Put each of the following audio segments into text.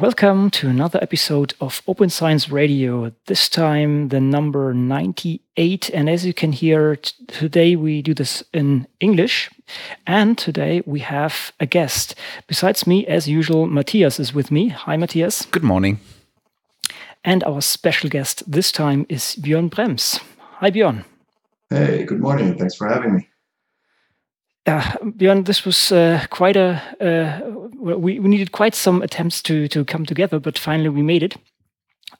Welcome to another episode of Open Science Radio. This time, the number 98. And as you can hear, today we do this in English. And today we have a guest. Besides me, as usual, Matthias is with me. Hi, Matthias. Good morning. And our special guest this time is Björn Brembs. Hi, Björn. Hey, good morning. Thanks for having me. Uh, Björn, this was uh, quite a. Uh, we, we needed quite some attempts to to come together, but finally we made it.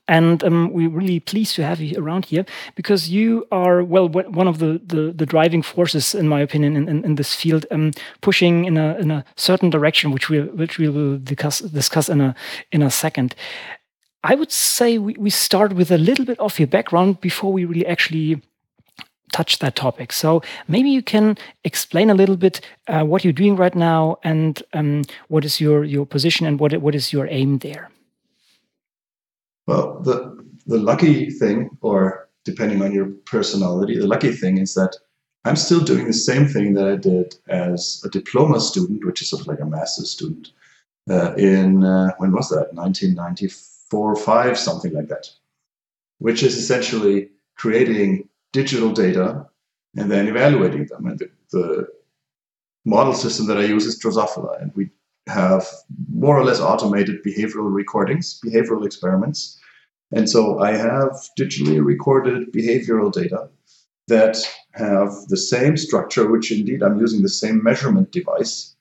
And um, we're really pleased to have you around here because you are, well, one of the, the, the driving forces, in my opinion, in, in, in this field, um, pushing in a, in a certain direction, which we, which we will discuss, discuss in, a, in a second. I would say we, we start with a little bit of your background before we really actually touch that topic. So maybe you can explain a little bit uh, what you're doing right now and um, what is your your position and what what is your aim there. Well, the the lucky thing, or depending on your personality, the lucky thing is that I'm still doing the same thing that I did as a diploma student, which is sort of like a master's student. Uh, in uh, when was that? 1994, five, something like that. Which is essentially creating digital data and then evaluating them. And the, the model system that I use is Drosophila, and we have more or less automated behavioral recordings, behavioral experiments. And so I have digitally recorded behavioral data that have the same structure, which indeed I'm using the same measurement device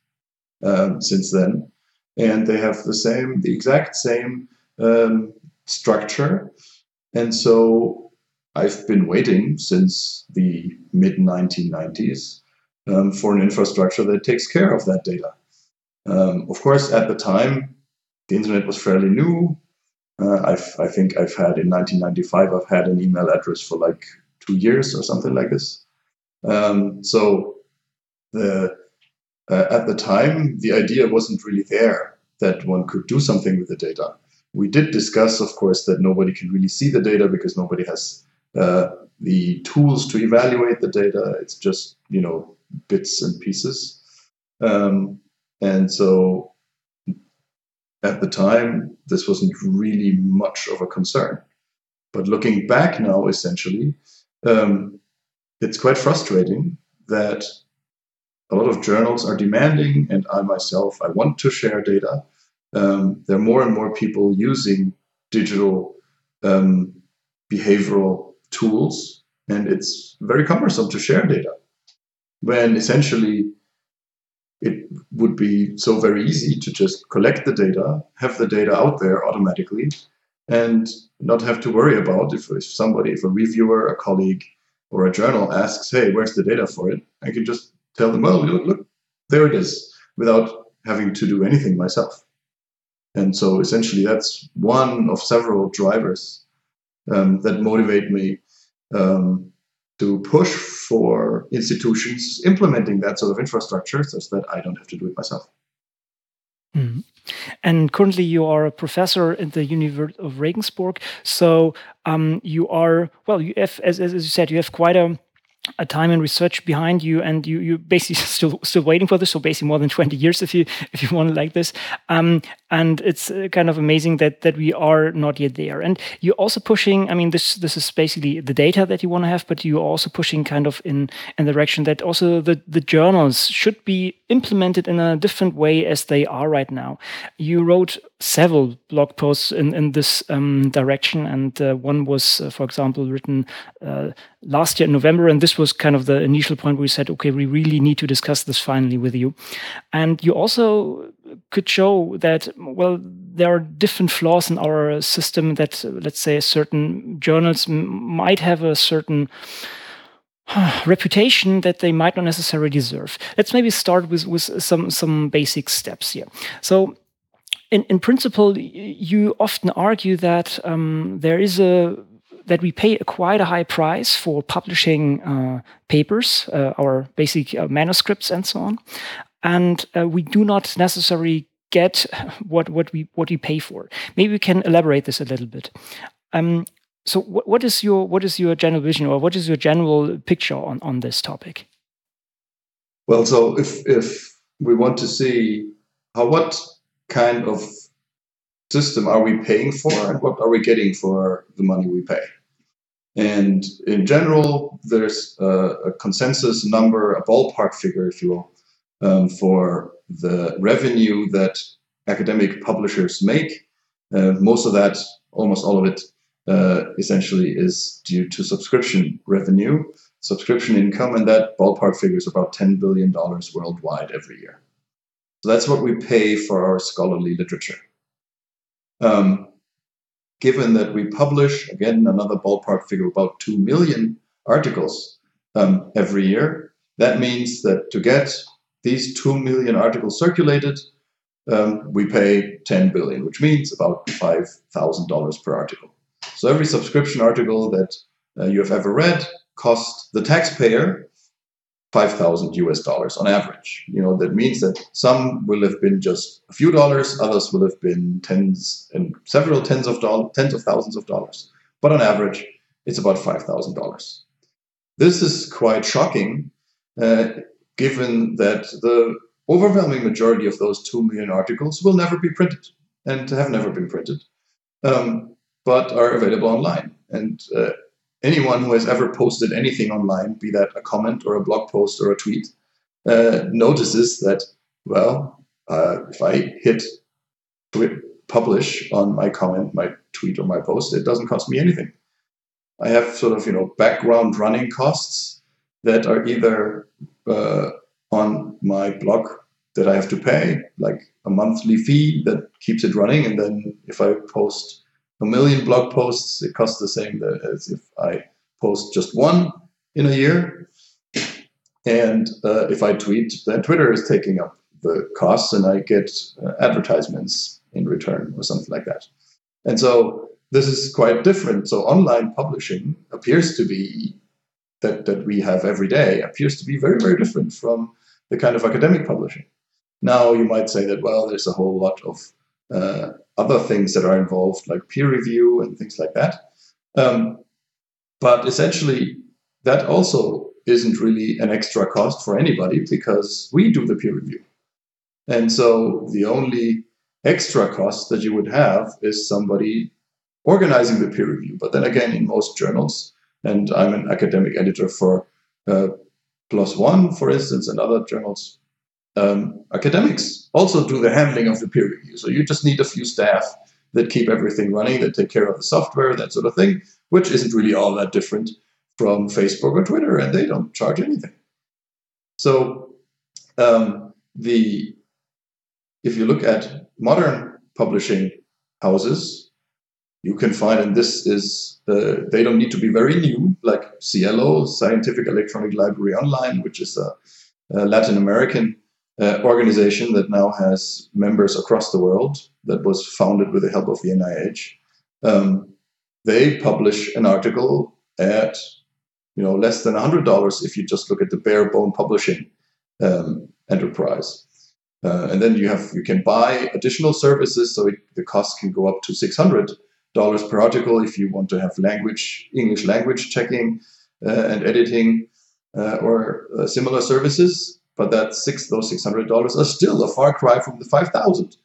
um, since then. And they have the same, the exact same um, structure. And so I've been waiting since the mid 1990s um, for an infrastructure that takes care of that data. Um, of course, at the time, the internet was fairly new. Uh, i think I've had in 1995, I've had an email address for like two years or something like this. Um, so the uh, at the time, the idea wasn't really there that one could do something with the data. We did discuss, of course, that nobody can really see the data because nobody has uh, the tools to evaluate the data. It's just you know bits and pieces, um, and so at the time this wasn't really much of a concern. But looking back now, essentially, um, it's quite frustrating that a lot of journals are demanding, and I myself, I want to share data. Um, there are more and more people using digital um, behavioral tools, and it's very cumbersome to share data when essentially it would be so very easy to just collect the data, have the data out there automatically, and not have to worry about if, if somebody, if a reviewer, a colleague, or a journal asks, hey, where's the data for it? I can just tell them, well, look, look there it is, without having to do anything myself. And so essentially, that's one of several drivers um, that motivate me um, to push for institutions implementing that sort of infrastructure such that I don't have to do it myself. Mm. And currently, you are a professor at the University of Regensburg. So um, you are well. You have, as, as you said, you have quite a a time and research behind you and you you basically still still waiting for this so basically more than 20 years if you if you want it like this um, and it's uh, kind of amazing that that we are not yet there. And you're also pushing i mean this this is basically the data that you want to have but you're also pushing kind of in in the direction that also the the journals should be implemented in a different way as they are right now. You wrote several blog posts in in this um, direction and uh, one was uh, for example written uh, last year in november and this was kind of the initial point where we said okay we really need to discuss this finally with you. And you also could show that well there are different flaws in our system that let's say certain journals might have a certain reputation that they might not necessarily deserve. Let's maybe start with with some some basic steps here. So in, in principle you often argue that um, there is a that we pay quite a high price for publishing uh, papers, uh, our basic uh, manuscripts, and so on and uh, we do not necessarily get what what we what we pay for. Maybe we can elaborate this a little bit. Um, so, what, what is your what is your general vision, or what is your general picture on on this topic? Well, so if if we want to see how what kind of system are we paying for and what are we getting for the money we pay? And in general, there's a, a consensus number, a ballpark figure, if you will, um, for the revenue that academic publishers make. Uh, most of that, almost all of it, uh, essentially is due to subscription revenue, subscription income, and that ballpark figure is about $10 billion worldwide every year. So that's what we pay for our scholarly literature. Um, given that we publish, again, another ballpark figure, about 2 million articles um, every year, that means that to get these 2 million articles circulated, um, we pay 10 billion, which means about $5,000 per article. So every subscription article that uh, you have ever read costs the taxpayer 5,000 US dollars on average. You know, that means that some will have been just a few dollars, others will have been tens and several tens of dollars, tens of thousands of dollars. But on average, it's about $5,000. This is quite shocking, uh, given that the overwhelming majority of those 2 million articles will never be printed and have never been printed, um, but are available online. And uh, anyone who has ever posted anything online, be that a comment or a blog post or a tweet, uh, notices that, well, uh, if I hit publish on my comment, my tweet, or my post, it doesn't cost me anything. I have sort of you know background running costs that are either uh, on my blog that I have to pay, like a monthly fee that keeps it running, and then if I post a million blog posts, it costs the same as if I post just one in a year. And uh, if I tweet, then Twitter is taking up the costs and I get uh, advertisements in return or something like that. And so this is quite different. So online publishing appears to be that, that we have every day appears to be very, very different from the kind of academic publishing. Now you might say that, well, there's a whole lot of uh, other things that are involved, like peer review and things like that. Um, but essentially, that also isn't really an extra cost for anybody because we do the peer review. And so the only extra cost that you would have is somebody organizing the peer review. But then again, in most journals, and I'm an academic editor for uh, One, for instance, and other journals, um, academics also do the handling of the peer review. So you just need a few staff that keep everything running, that take care of the software, that sort of thing, which isn't really all that different from Facebook or Twitter, and they don't charge anything. So um, the if you look at modern publishing houses, you can find, and this is uh, they don't need to be very new, like SciELO, Scientific Electronic Library Online, which is a, a Latin American uh, organization that now has members across the world that was founded with the help of the NIH. Um, they publish an article at you know less than $100 if you just look at the bare bone publishing um, enterprise. Uh, and then you have you can buy additional services, so it, the cost can go up to $600 per article if you want to have language English language checking uh, and editing uh, or uh, similar services but that six those six hundred dollars are still a far cry from the five thousand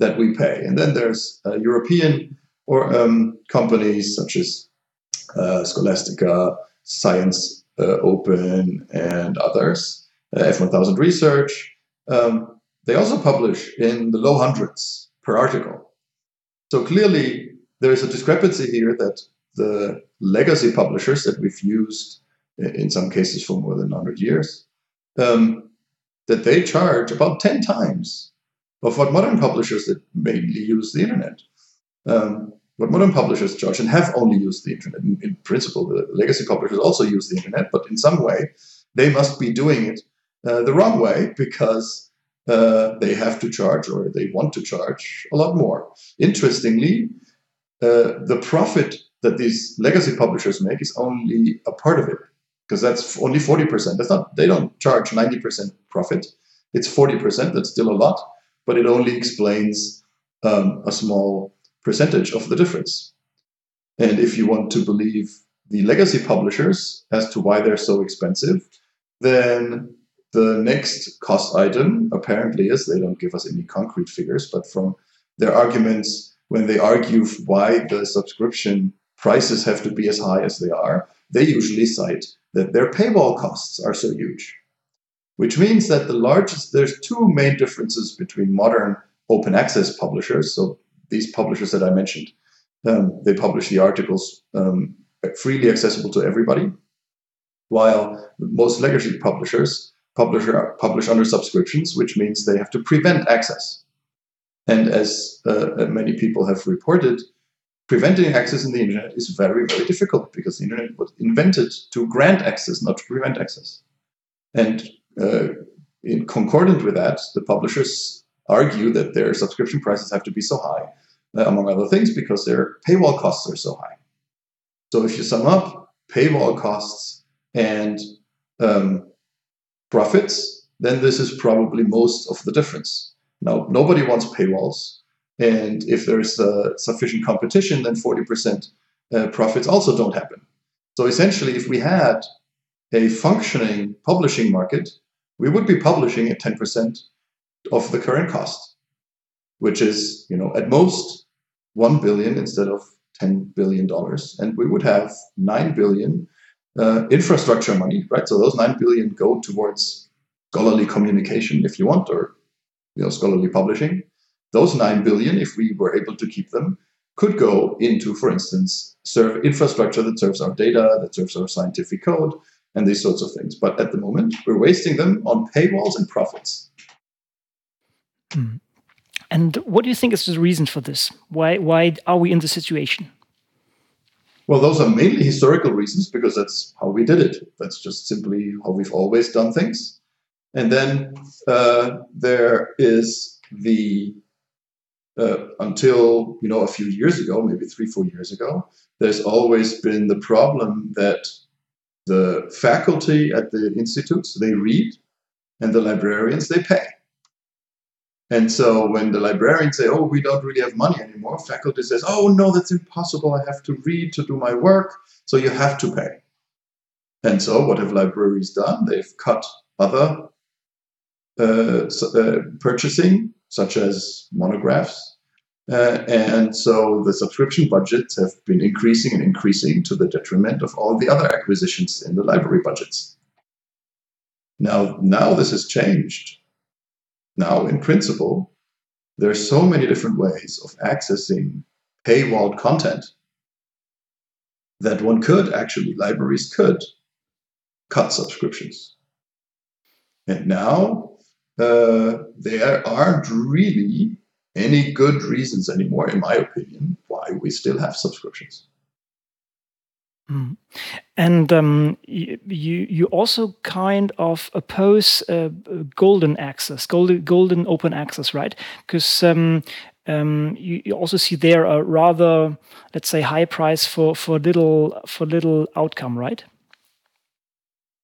that we pay. And then there's European or um, companies such as uh, Scholastica, Science uh, Open, and others, uh, F1000 Research. Um, they also publish in the low hundreds per article. So clearly, there is a discrepancy here that the legacy publishers that we've used in some cases for more than 100 years um, that they charge about 10 times of what modern publishers that mainly use the internet. Um, what modern publishers charge and have only used the internet. In, in, principle, the legacy publishers also use the internet, but in some way, they must be doing it uh, the wrong way because uh, they have to charge or they want to charge a lot more. Interestingly, uh, the profit that these legacy publishers make is only a part of it because that's only 40%. That's not, they don't charge 90% profit. It's 40%. That's still a lot, but it only explains um, a small percentage of the difference. And if you want to believe the legacy publishers as to why they're so expensive, then the next cost item apparently is they don't give us any concrete figures, but from their arguments when they argue why the subscription prices have to be as high as they are, they usually cite that their paywall costs are so huge. Which means that the largest, there's two main differences between modern open access publishers. So these publishers that I mentioned, um, they publish the articles um, freely accessible to everybody, while most legacy publishers publish, publish under subscriptions, which means they have to prevent access. And as uh, many people have reported, preventing access in the internet is very, very difficult because the internet was invented to grant access, not to prevent access. And uh, in concordant with that, the publishers argue that their subscription prices have to be so high, uh, among other things, because their paywall costs are so high. So if you sum up paywall costs and um, profits, then this is probably most of the difference. Now, nobody wants paywalls. And if there's uh, sufficient competition, then 40% uh, profits also don't happen. So essentially, if we had a functioning publishing market, we would be publishing at 10% of the current cost, which is, you know, at most 1 billion instead of 10 billion dollars. And we would have 9 billion uh, infrastructure money, right? So those 9 billion go towards scholarly communication, if you want, or you know, scholarly publishing. Those 9 billion, if we were able to keep them, could go into, for instance, serve infrastructure that serves our data, that serves our scientific code, and these sorts of things. But at the moment, we're wasting them on paywalls and profits. Hmm. And what do you think is the reason for this? Why, why are we in this situation? Well, those are mainly historical reasons because that's how we did it. That's just simply how we've always done things. And then uh, there is the uh, until you know a few years ago, maybe three, four years ago, there's always been the problem that the faculty at the institutes they read, and the librarians they pay. And so when the librarians say, oh, we don't really have money anymore, faculty says, oh, no, that's impossible. I have to read to do my work. So you have to pay. And so what have libraries done? They've cut other uh, uh, purchasing, such as monographs. Uh, and so the subscription budgets have been increasing and increasing to the detriment of all the other acquisitions in the library budgets. Now, now this has changed now, in principle, there are so many different ways of accessing paywalled content that one could actually, libraries could cut subscriptions. And now uh, there aren't really any good reasons anymore, in my opinion, why we still have subscriptions. Mm. And um, you, you also kind of oppose uh, golden access, golden, golden open access, right? Because um, um, you, you, also see there a rather, let's say, high price for for little for little outcome, right?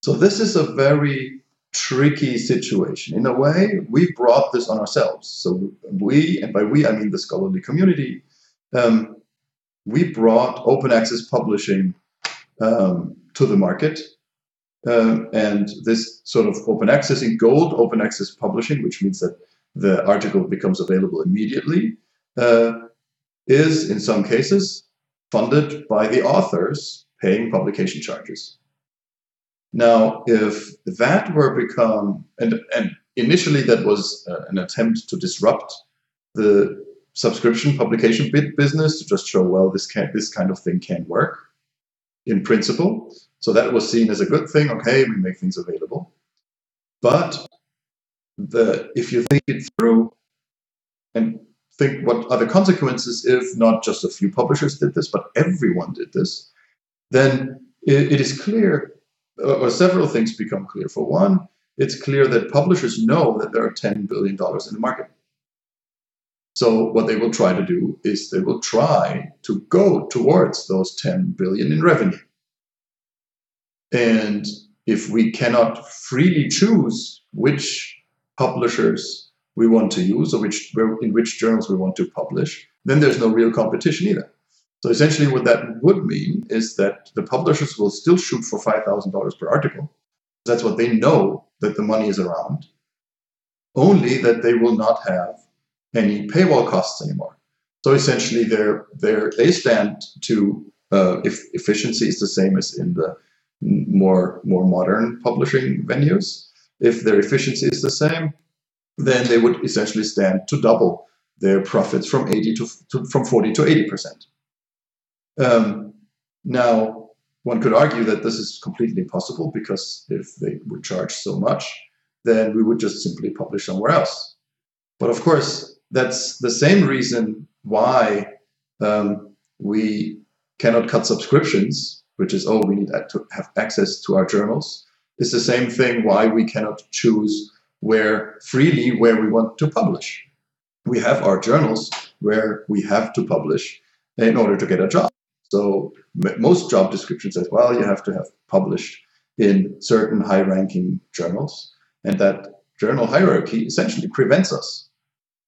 So this is a very tricky situation. In a way, we brought this on ourselves. So we, and by we I mean the scholarly community, um, we brought open access publishing um, to the market. Um, and this sort of open access in gold, open access publishing, which means that the article becomes available immediately, uh, is in some cases funded by the authors paying publication charges. Now, if that were become, and, and initially that was uh, an attempt to disrupt the subscription publication bit business to just show, well, this can this kind of thing can work in principle. So that was seen as a good thing. Okay, we make things available. But the if you think it through and think what are the consequences if not just a few publishers did this, but everyone did this, then it, it is clear, or several things become clear. For one, it's clear that publishers know that there are $10 billion in the market. So what they will try to do is they will try to go towards those 10 billion in revenue. And if we cannot freely choose which publishers we want to use or which in which journals we want to publish, then there's no real competition either. So essentially what that would mean is that the publishers will still shoot for $5,000 per article. That's what they know that the money is around. Only that they will not have any paywall costs anymore. So essentially, they're, they're, they stand to uh, if efficiency is the same as in the more more modern publishing venues. If their efficiency is the same, then they would essentially stand to double their profits from 80 to, to from 40 to 80 percent. Um, now, one could argue that this is completely impossible because if they would charge so much, then we would just simply publish somewhere else. But of course, that's the same reason why um, we cannot cut subscriptions, which is, oh, we need to have access to our journals. It's the same thing why we cannot choose where freely where we want to publish. We have our journals where we have to publish in order to get a job. So most job descriptions says, well, you have to have published in certain high-ranking journals, and that journal hierarchy essentially prevents us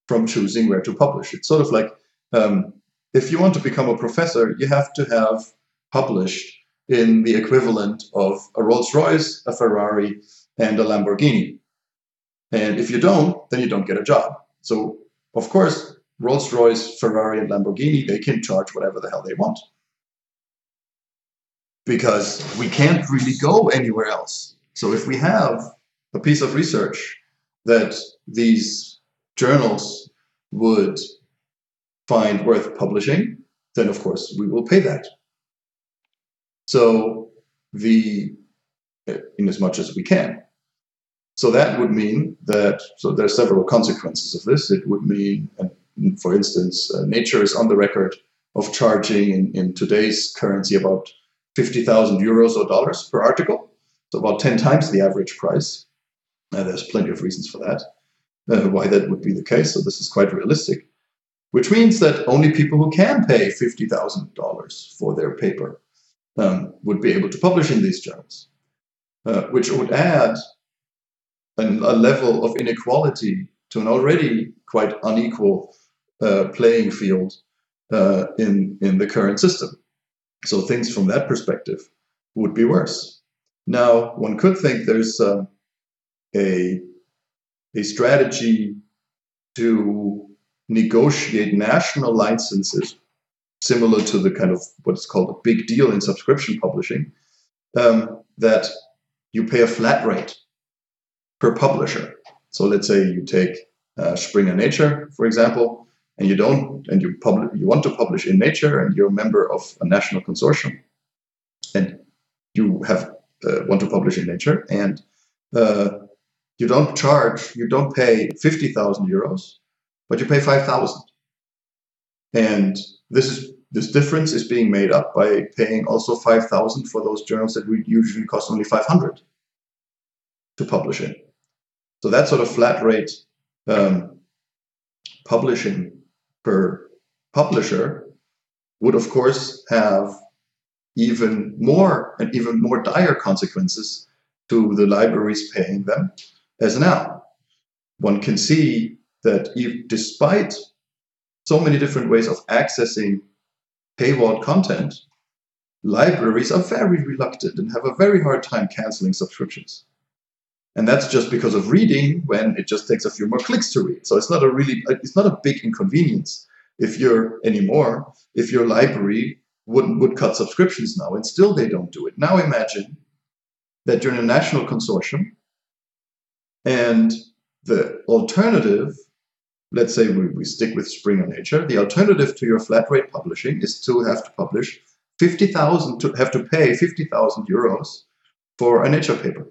from choosing where to publish. It's sort of like um, if you want to become a professor, you have to have published in the equivalent of a Rolls Royce, a Ferrari, and a Lamborghini. And if you don't, then you don't get a job. So, of course, Rolls Royce, Ferrari, and Lamborghini, they can charge whatever the hell they want. Because we can't really go anywhere else. So, if we have a piece of research that these journals would find worth publishing, then of course we will pay that. So the in as much as we can. So that would mean that so there are several consequences of this. It would mean, for instance, uh, Nature is on the record of charging in, in today's currency about 50,000 euros or dollars per article, so about 10 times the average price. There's plenty of reasons for that, uh, why that would be the case. So this is quite realistic which means that only people who can pay $50,000 for their paper um, would be able to publish in these journals, uh, which would add an, a level of inequality to an already quite unequal uh, playing field uh, in, in the current system. So things from that perspective would be worse. Now, one could think there's uh, a, a strategy to negotiate national licenses similar to the kind of what's called a big deal in subscription publishing um, that you pay a flat rate per publisher so let's say you take uh, springer nature for example and you don't and you publish you want to publish in nature and you're a member of a national consortium and you have uh, want to publish in nature and uh, you don't charge you don't pay 50000 euros but you pay 5,000. And this is this difference is being made up by paying also 5,000 for those journals that would usually cost only 500 to publish in. So that sort of flat rate um, publishing per publisher would of course have even more and even more dire consequences to the libraries paying them as now. One can see that if, despite so many different ways of accessing paywall content, libraries are very reluctant and have a very hard time canceling subscriptions. And that's just because of reading when it just takes a few more clicks to read. So it's not a really, it's not a big inconvenience if you're anymore, if your library would, would cut subscriptions now and still they don't do it. Now imagine that you're in a national consortium and the alternative let's say we, we stick with Springer Nature, the alternative to your flat rate publishing is to have to publish 50,000, to have to pay 50,000 euros for a Nature paper.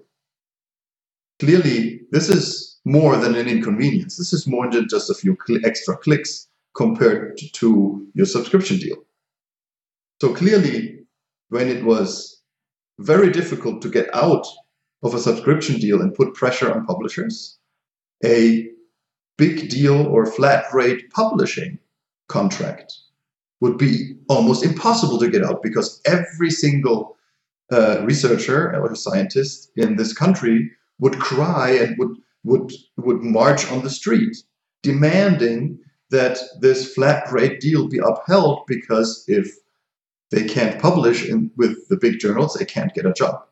Clearly, this is more than an inconvenience. This is more than just a few cl- extra clicks compared to your subscription deal. So clearly, when it was very difficult to get out of a subscription deal and put pressure on publishers, a big deal or flat rate publishing contract would be almost impossible to get out because every single uh, researcher or scientist in this country would cry and would would would march on the street demanding that this flat rate deal be upheld because if they can't publish in, with the big journals they can't get a job.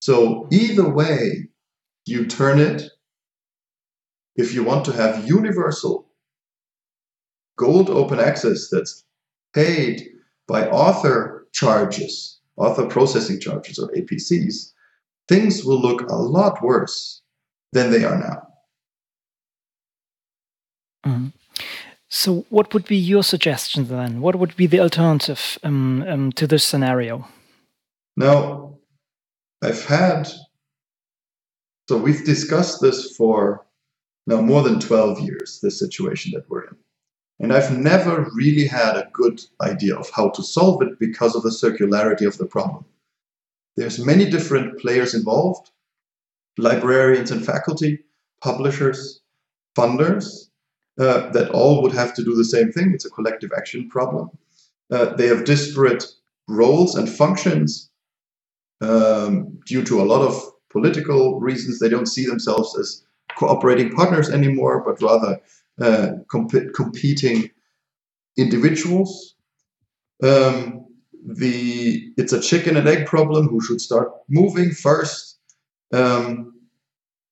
So either way you turn it. If you want to have universal gold open access that's paid by author charges, author processing charges or APCs, things will look a lot worse than they are now. Mm. So, what would be your suggestion then? What would be the alternative um, um, to this scenario? Now, I've had, so we've discussed this for now more than 12 years, this situation that we're in. And I've never really had a good idea of how to solve it because of the circularity of the problem. There's many different players involved, librarians and faculty, publishers, funders, uh, that all would have to do the same thing. It's a collective action problem. Uh, they have disparate roles and functions um, due to a lot of political reasons. They don't see themselves as cooperating partners anymore, but rather uh, comp- competing individuals. Um, the it's a chicken and egg problem. Who should start moving first? Um,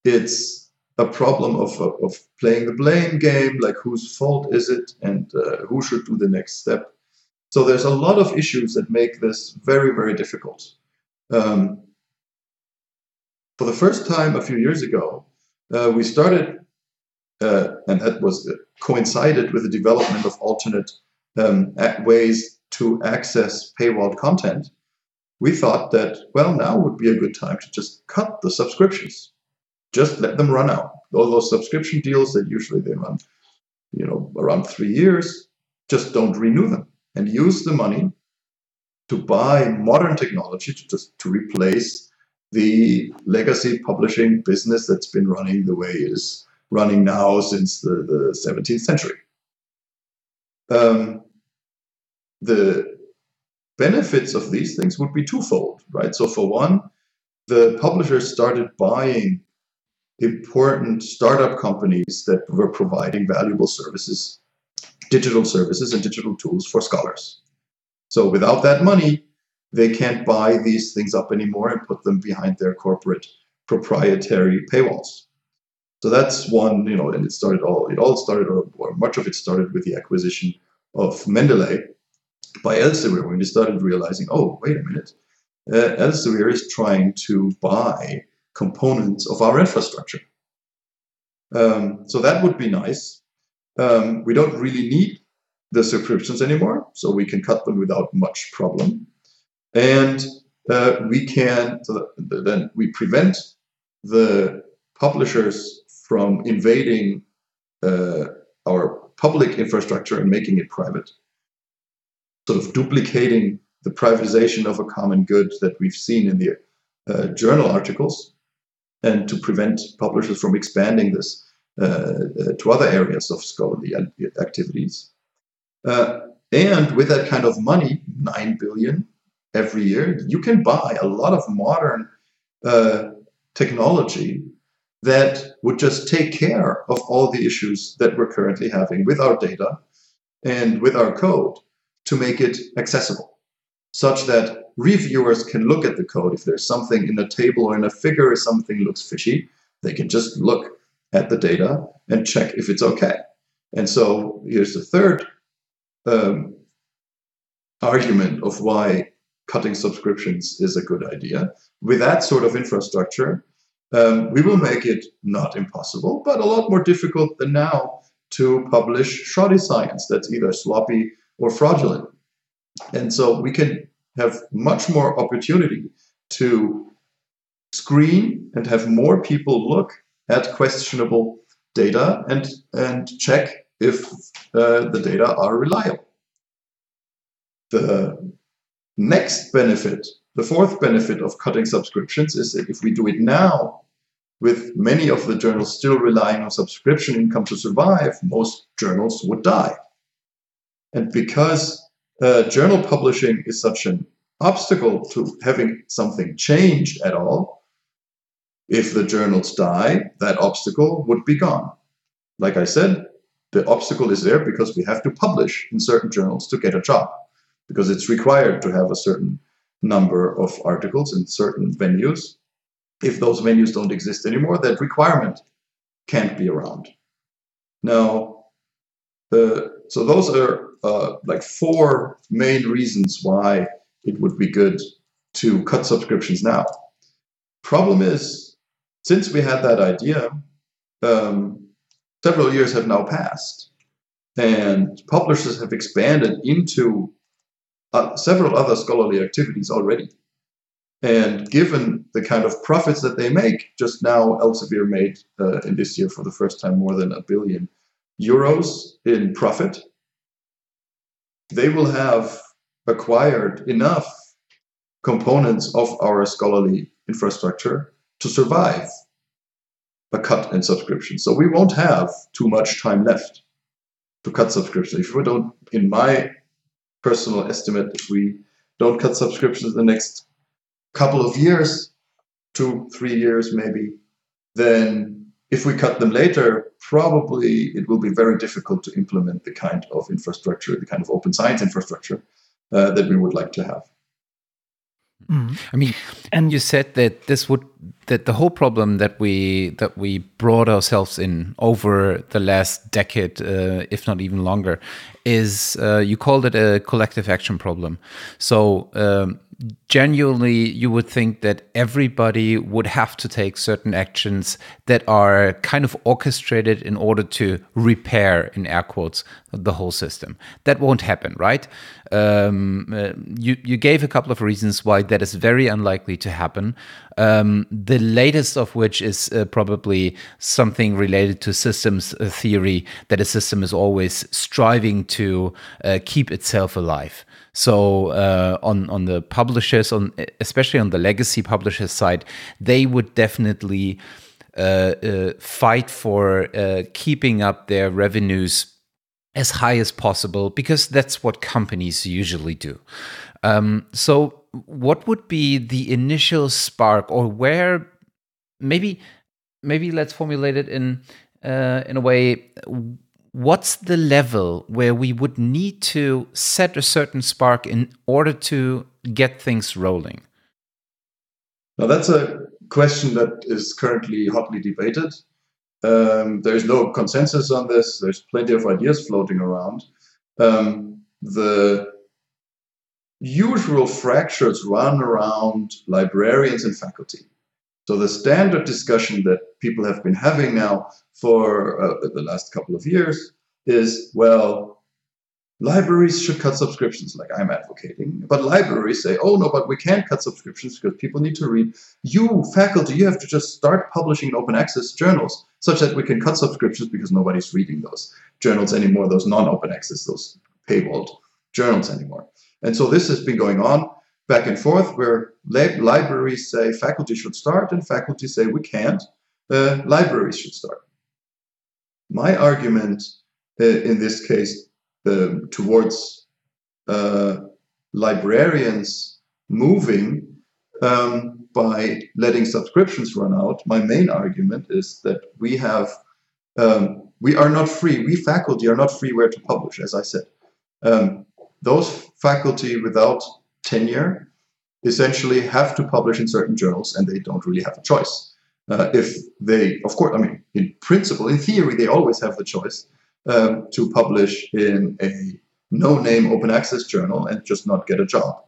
it's a problem of, of playing the blame game, like whose fault is it, and uh, who should do the next step. So there's a lot of issues that make this very very difficult. Um, for the first time a few years ago, uh, we started, uh, and that was coincided with the development of alternate um, ways to access paywalled content. We thought that, well, now would be a good time to just cut the subscriptions. Just let them run out. All those subscription deals that usually they run, you know, around three years, just don't renew them and use the money to buy modern technology to just to replace the legacy publishing business that's been running the way it is running now since the, the 17th century. Um, the benefits of these things would be twofold, right? So, for one, the publishers started buying important startup companies that were providing valuable services, digital services, and digital tools for scholars. So, without that money, they can't buy these things up anymore and put them behind their corporate proprietary paywalls. So that's one, you know, and it started all, it all started, or, much of it started with the acquisition of Mendeley by Elsevier when they started realizing, oh, wait a minute, uh, Elsevier is trying to buy components of our infrastructure. Um, so that would be nice. Um, we don't really need the subscriptions anymore, so we can cut them without much problem and uh, we can so then we prevent the publishers from invading uh, our public infrastructure and making it private sort of duplicating the privatization of a common good that we've seen in the uh, journal articles and to prevent publishers from expanding this uh, uh, to other areas of scholarly activities. Uh, and with that kind of money 9 billion every year, you can buy a lot of modern uh, technology that would just take care of all the issues that we're currently having with our data and with our code to make it accessible, such that reviewers can look at the code. If there's something in a table or in a figure or something looks fishy, they can just look at the data and check if it's okay. And so here's the third um, argument of why cutting subscriptions is a good idea. With that sort of infrastructure, um, we will make it not impossible, but a lot more difficult than now to publish shoddy science that's either sloppy or fraudulent. And so we can have much more opportunity to screen and have more people look at questionable data and, and check if uh, the data are reliable. The Next benefit, the fourth benefit of cutting subscriptions is that if we do it now, with many of the journals still relying on subscription income to survive, most journals would die. And because uh, journal publishing is such an obstacle to having something changed at all, if the journals die, that obstacle would be gone. Like I said, the obstacle is there because we have to publish in certain journals to get a job because it's required to have a certain number of articles in certain venues. If those venues don't exist anymore, that requirement can't be around. Now, the so those are uh, like four main reasons why it would be good to cut subscriptions now. Problem is, since we had that idea, um, several years have now passed, and publishers have expanded into uh, several other scholarly activities already. And given the kind of profits that they make, just now Elsevier made uh, in this year for the first time more than a billion euros in profit. They will have acquired enough components of our scholarly infrastructure to survive a cut in subscription. So we won't have too much time left to cut subscriptions. If we don't, in my personal estimate, if we don't cut subscriptions in the next couple of years, two, three years maybe, then if we cut them later, probably it will be very difficult to implement the kind of infrastructure, the kind of open science infrastructure uh, that we would like to have. Mm. I mean, and you said that this would that the whole problem that we that we brought ourselves in over the last decade, uh, if not even longer, is uh, you called it a collective action problem. So um, genuinely you would think that everybody would have to take certain actions that are kind of orchestrated in order to repair in air quotes the whole system. That won't happen right? Um, uh, you, you gave a couple of reasons why that is very unlikely to happen. Um, the latest of which is uh, probably something related to systems uh, theory that a system is always striving to uh, keep itself alive so uh, on on the publishers, on especially on the legacy publishers side, they would definitely uh, uh, fight for uh, keeping up their revenues as high as possible because that's what companies usually do. Um, so, what would be the initial spark, or where maybe maybe let's formulate it in uh, in a way what's the level where we would need to set a certain spark in order to get things rolling? Now, that's a question that is currently hotly debated. Um, there is no consensus on this. There's plenty of ideas floating around. Um, the usual fractures run around librarians and faculty. So the standard discussion that people have been having now for uh, the last couple of years is well, libraries should cut subscriptions, like I'm advocating. But libraries say, oh no, but we can't cut subscriptions because people need to read. You, faculty, you have to just start publishing in open access journals such that we can cut subscriptions because nobody's reading those journals anymore, those non open access, those paywalled journals anymore. And so this has been going on back and forth where libraries say faculty should start and faculty say we can't, uh, libraries should start. My argument uh, in this case uh, towards uh, librarians moving um, by letting subscriptions run out, my main argument is that we have um, we are not free. We faculty are not free where to publish, as I said. Um, those faculty without tenure essentially have to publish in certain journals and they don't really have a choice. Uh, if they, of course, I mean, in principle, in theory, they always have the choice um, to publish in a no name open access journal and just not get a job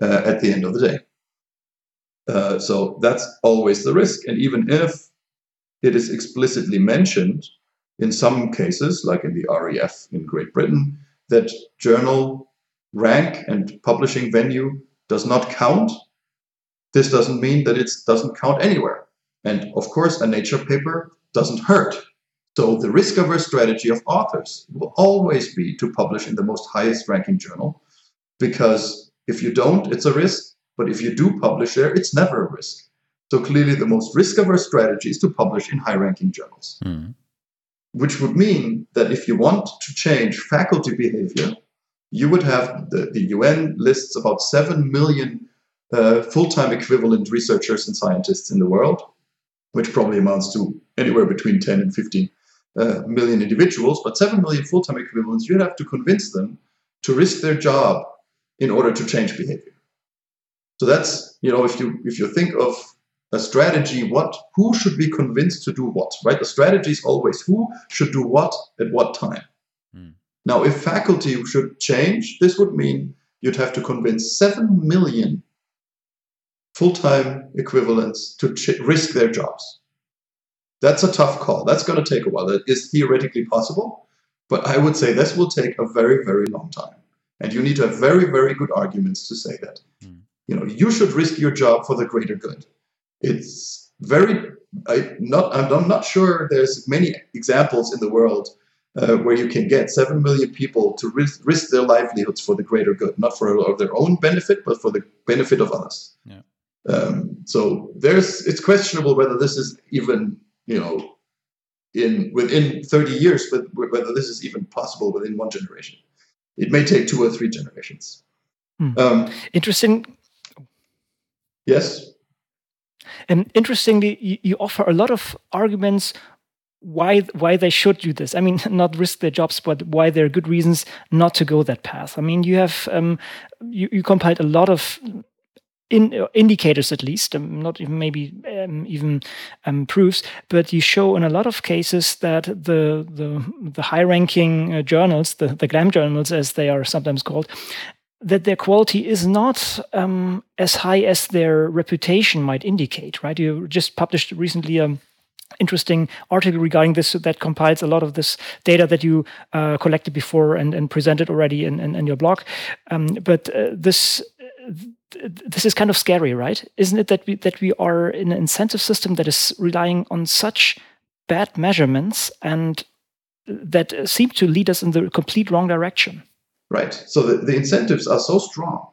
uh, at the end of the day. Uh, so that's always the risk. And even if it is explicitly mentioned in some cases, like in the REF in Great Britain, that journal rank and publishing venue does not count, this doesn't mean that it doesn't count anywhere. And of course, a nature paper doesn't hurt. So the risk averse strategy of authors will always be to publish in the most highest ranking journal because if you don't, it's a risk. But if you do publish there, it's never a risk. So clearly, the most risk averse strategy is to publish in high ranking journals, mm. which would mean that if you want to change faculty behavior, you would have the, the UN lists about 7 million uh, full time equivalent researchers and scientists in the world, which probably amounts to anywhere between 10 and 15 uh, million individuals, but 7 million full time equivalents, you'd have to convince them to risk their job in order to change behavior. So that's, you know, if you if you think of a strategy, what who should be convinced to do what, right? The strategy is always who should do what at what time. Now, if faculty should change, this would mean you'd have to convince 7 million full time equivalents to ch- risk their jobs. That's a tough call. That's going to take a while. That is theoretically possible, but I would say this will take a very, very long time. And you need to have very, very good arguments to say that. Mm. You know, you should risk your job for the greater good. It's very I not I'm not sure there's many examples in the world uh, where you can get seven million people to risk, risk their livelihoods for the greater good, not for their own benefit, but for the benefit of others. Yeah. Um, so there's it's questionable whether this is even you know in within 30 years, but whether this is even possible within one generation. It may take two or three generations. Hmm. Um, Interesting. Yes. And interestingly, you, you offer a lot of arguments why why they should do this. I mean, not risk their jobs, but why there are good reasons not to go that path. I mean, you have um, you, you compiled a lot of in, indicators at least, um, not even maybe um, even um, proofs, but you show in a lot of cases that the the, the high-ranking uh, journals, the, the GLAM journals as they are sometimes called, that their quality is not um, as high as their reputation might indicate. Right? You just published recently a interesting article regarding this that compiles a lot of this data that you uh, collected before and, and presented already in, in, in your blog. Um, but uh, this this is kind of scary, right? Isn't it that we that we are in an incentive system that is relying on such bad measurements and that seem to lead us in the complete wrong direction? Right. So the, the incentives are so strong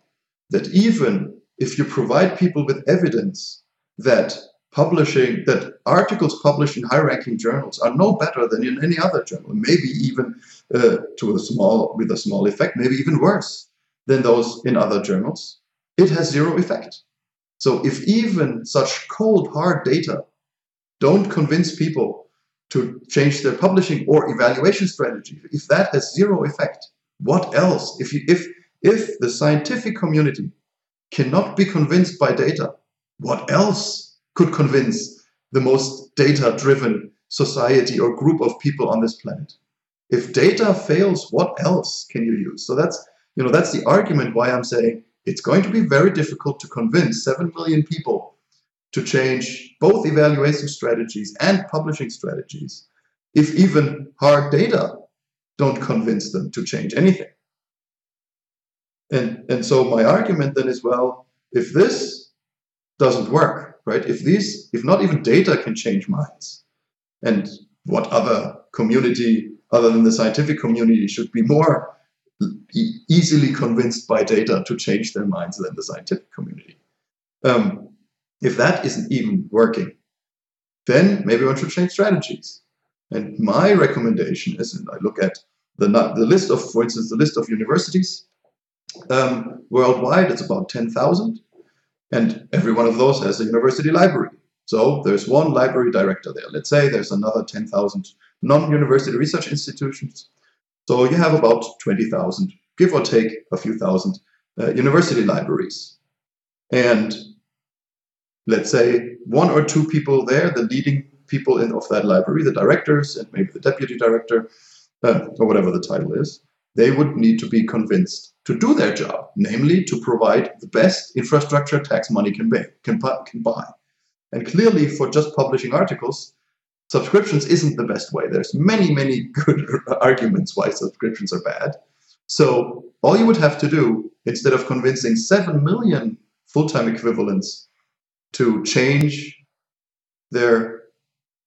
that even if you provide people with evidence that publishing that articles published in high-ranking journals are no better than in any other journal, maybe even uh, to a small with a small effect, maybe even worse than those in other journals it has zero effect. So if even such cold, hard data don't convince people to change their publishing or evaluation strategy, if that has zero effect, what else? If you, if if the scientific community cannot be convinced by data, what else could convince the most data-driven society or group of people on this planet? If data fails, what else can you use? So that's you know that's the argument why I'm saying it's going to be very difficult to convince 7 million people to change both evaluation strategies and publishing strategies if even hard data don't convince them to change anything. And, and so my argument then is well, if this doesn't work, right? If these, if not even data can change minds, and what other community other than the scientific community should be more easily convinced by data to change their minds than the scientific community. Um, if that isn't even working, then maybe one should change strategies. And my recommendation is, and I look at the, the list of, for instance, the list of universities um, worldwide, it's about 10,000. And every one of those has a university library. So there's one library director there. Let's say there's another 10,000 non university research institutions. So you have about 20,000, give or take a few thousand, uh, university libraries. And let's say one or two people there, the leading people in, of that library, the directors and maybe the deputy director, uh, or whatever the title is, they would need to be convinced to do their job, namely to provide the best infrastructure tax money can, can, can buy. And clearly, for just publishing articles, subscriptions isn't the best way. There's many, many good arguments why subscriptions are bad. So all you would have to do, instead of convincing 7 million full-time equivalents to change their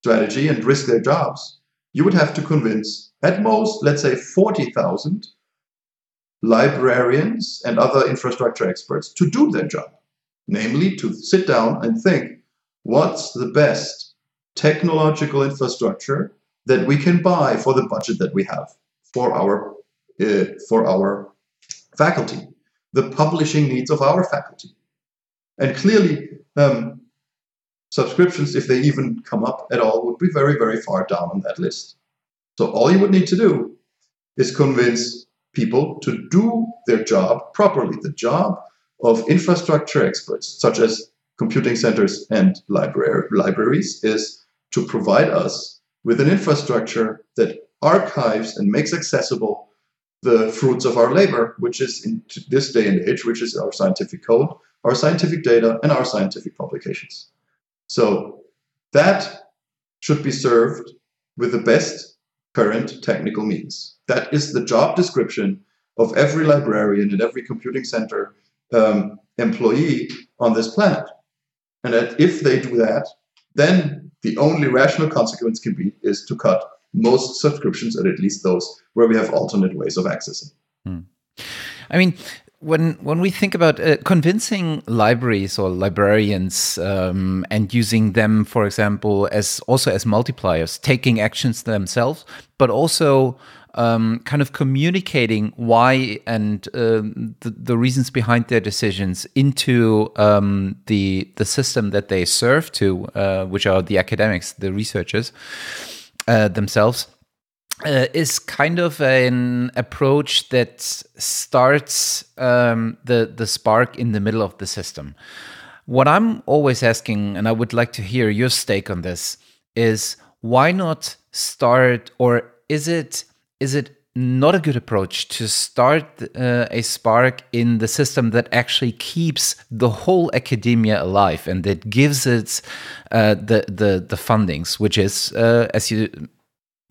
strategy and risk their jobs, you would have to convince at most, let's say 40,000 librarians and other infrastructure experts to do their job. Namely, to sit down and think, what's the best technological infrastructure that we can buy for the budget that we have for our uh, for our faculty, the publishing needs of our faculty, and clearly. Um, subscriptions, if they even come up at all, would be very, very far down on that list. So all you would need to do is convince people to do their job properly. The job of infrastructure experts, such as computing centers and libraries, is to provide us with an infrastructure that archives and makes accessible the fruits of our labor, which is in this day and age, which is our scientific code, our scientific data, and our scientific publications. So that should be served with the best current technical means. That is the job description of every librarian and every computing center um, employee on this planet. And that if they do that, then the only rational consequence can be is to cut most subscriptions, or at least those where we have alternate ways of accessing. Hmm. I mean, when when we think about uh, convincing libraries or librarians um, and using them, for example, as also as multipliers, taking actions themselves, but also um, kind of communicating why and um, the, the, reasons behind their decisions into um, the the system that they serve to, uh, which are the academics, the researchers uh, themselves uh, is kind of an approach that starts um, the the spark in the middle of the system. What I'm always asking, and I would like to hear your stake on this, is why not start, or is it is it not a good approach to start uh, a spark in the system that actually keeps the whole academia alive and that gives it uh, the the the fundings, which is, uh, as you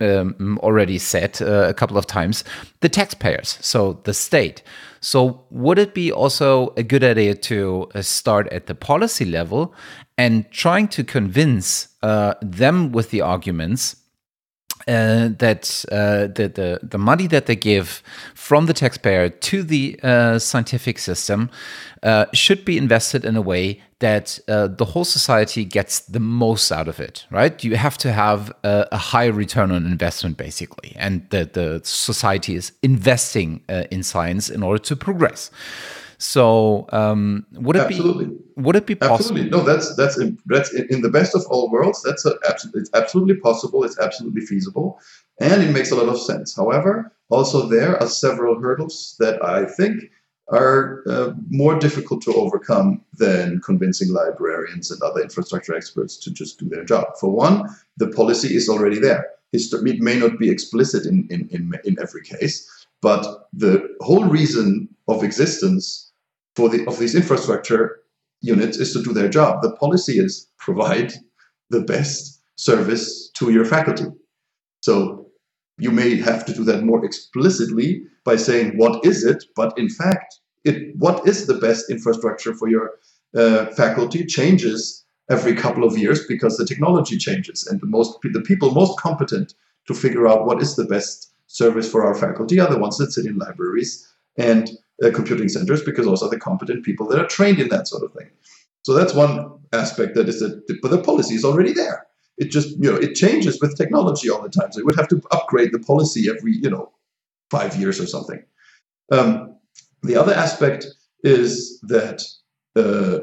um, already said uh, a couple of times, the taxpayers, so the state. So, would it be also a good idea to uh, start at the policy level and trying to convince uh, them with the arguments uh, that uh, the, the the money that they give from the taxpayer to the uh, scientific system uh, should be invested in a way that uh, the whole society gets the most out of it, right? You have to have a, a high return on investment, basically, and the the society is investing uh, in science in order to progress. So um, would it absolutely. be would it be possible? Absolutely. No, that's that's in, that's in the best of all worlds. That's a, it's absolutely possible. It's absolutely feasible, and it makes a lot of sense. However, also there are several hurdles that I think are uh, more difficult to overcome than convincing librarians and other infrastructure experts to just do their job. For one, the policy is already there. It may not be explicit in, in, in, in every case, but the whole reason of existence for the of these infrastructure units is to do their job. The policy is provide the best service to your faculty. So you may have to do that more explicitly by saying what is it, but in fact, it what is the best infrastructure for your uh, faculty changes every couple of years because the technology changes, and the most the people most competent to figure out what is the best service for our faculty are the ones that sit in libraries and uh, computing centers because those are the competent people that are trained in that sort of thing. So that's one aspect that is that, but the policy is already there. It just, you know, it changes with technology all the time. So you would have to upgrade the policy every, you know, five years or something. Um, the other aspect is that uh,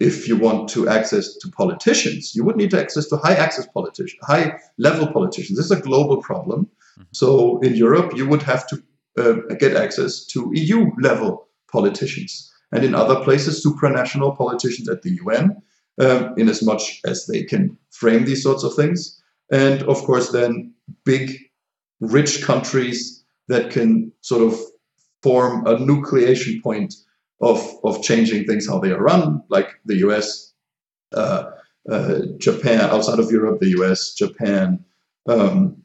if you want to access to politicians, you would need to access to high access politicians, high level politicians. This is a global problem. Mm-hmm. So in Europe, you would have to uh, get access to EU level politicians, and in other places, supranational politicians at the UN, um, in as much as they can frame these sorts of things. And of course, then big, rich countries that can sort of form a nucleation point of, of changing things how they are run, like the US, uh, uh, Japan, outside of Europe, the US, Japan, um,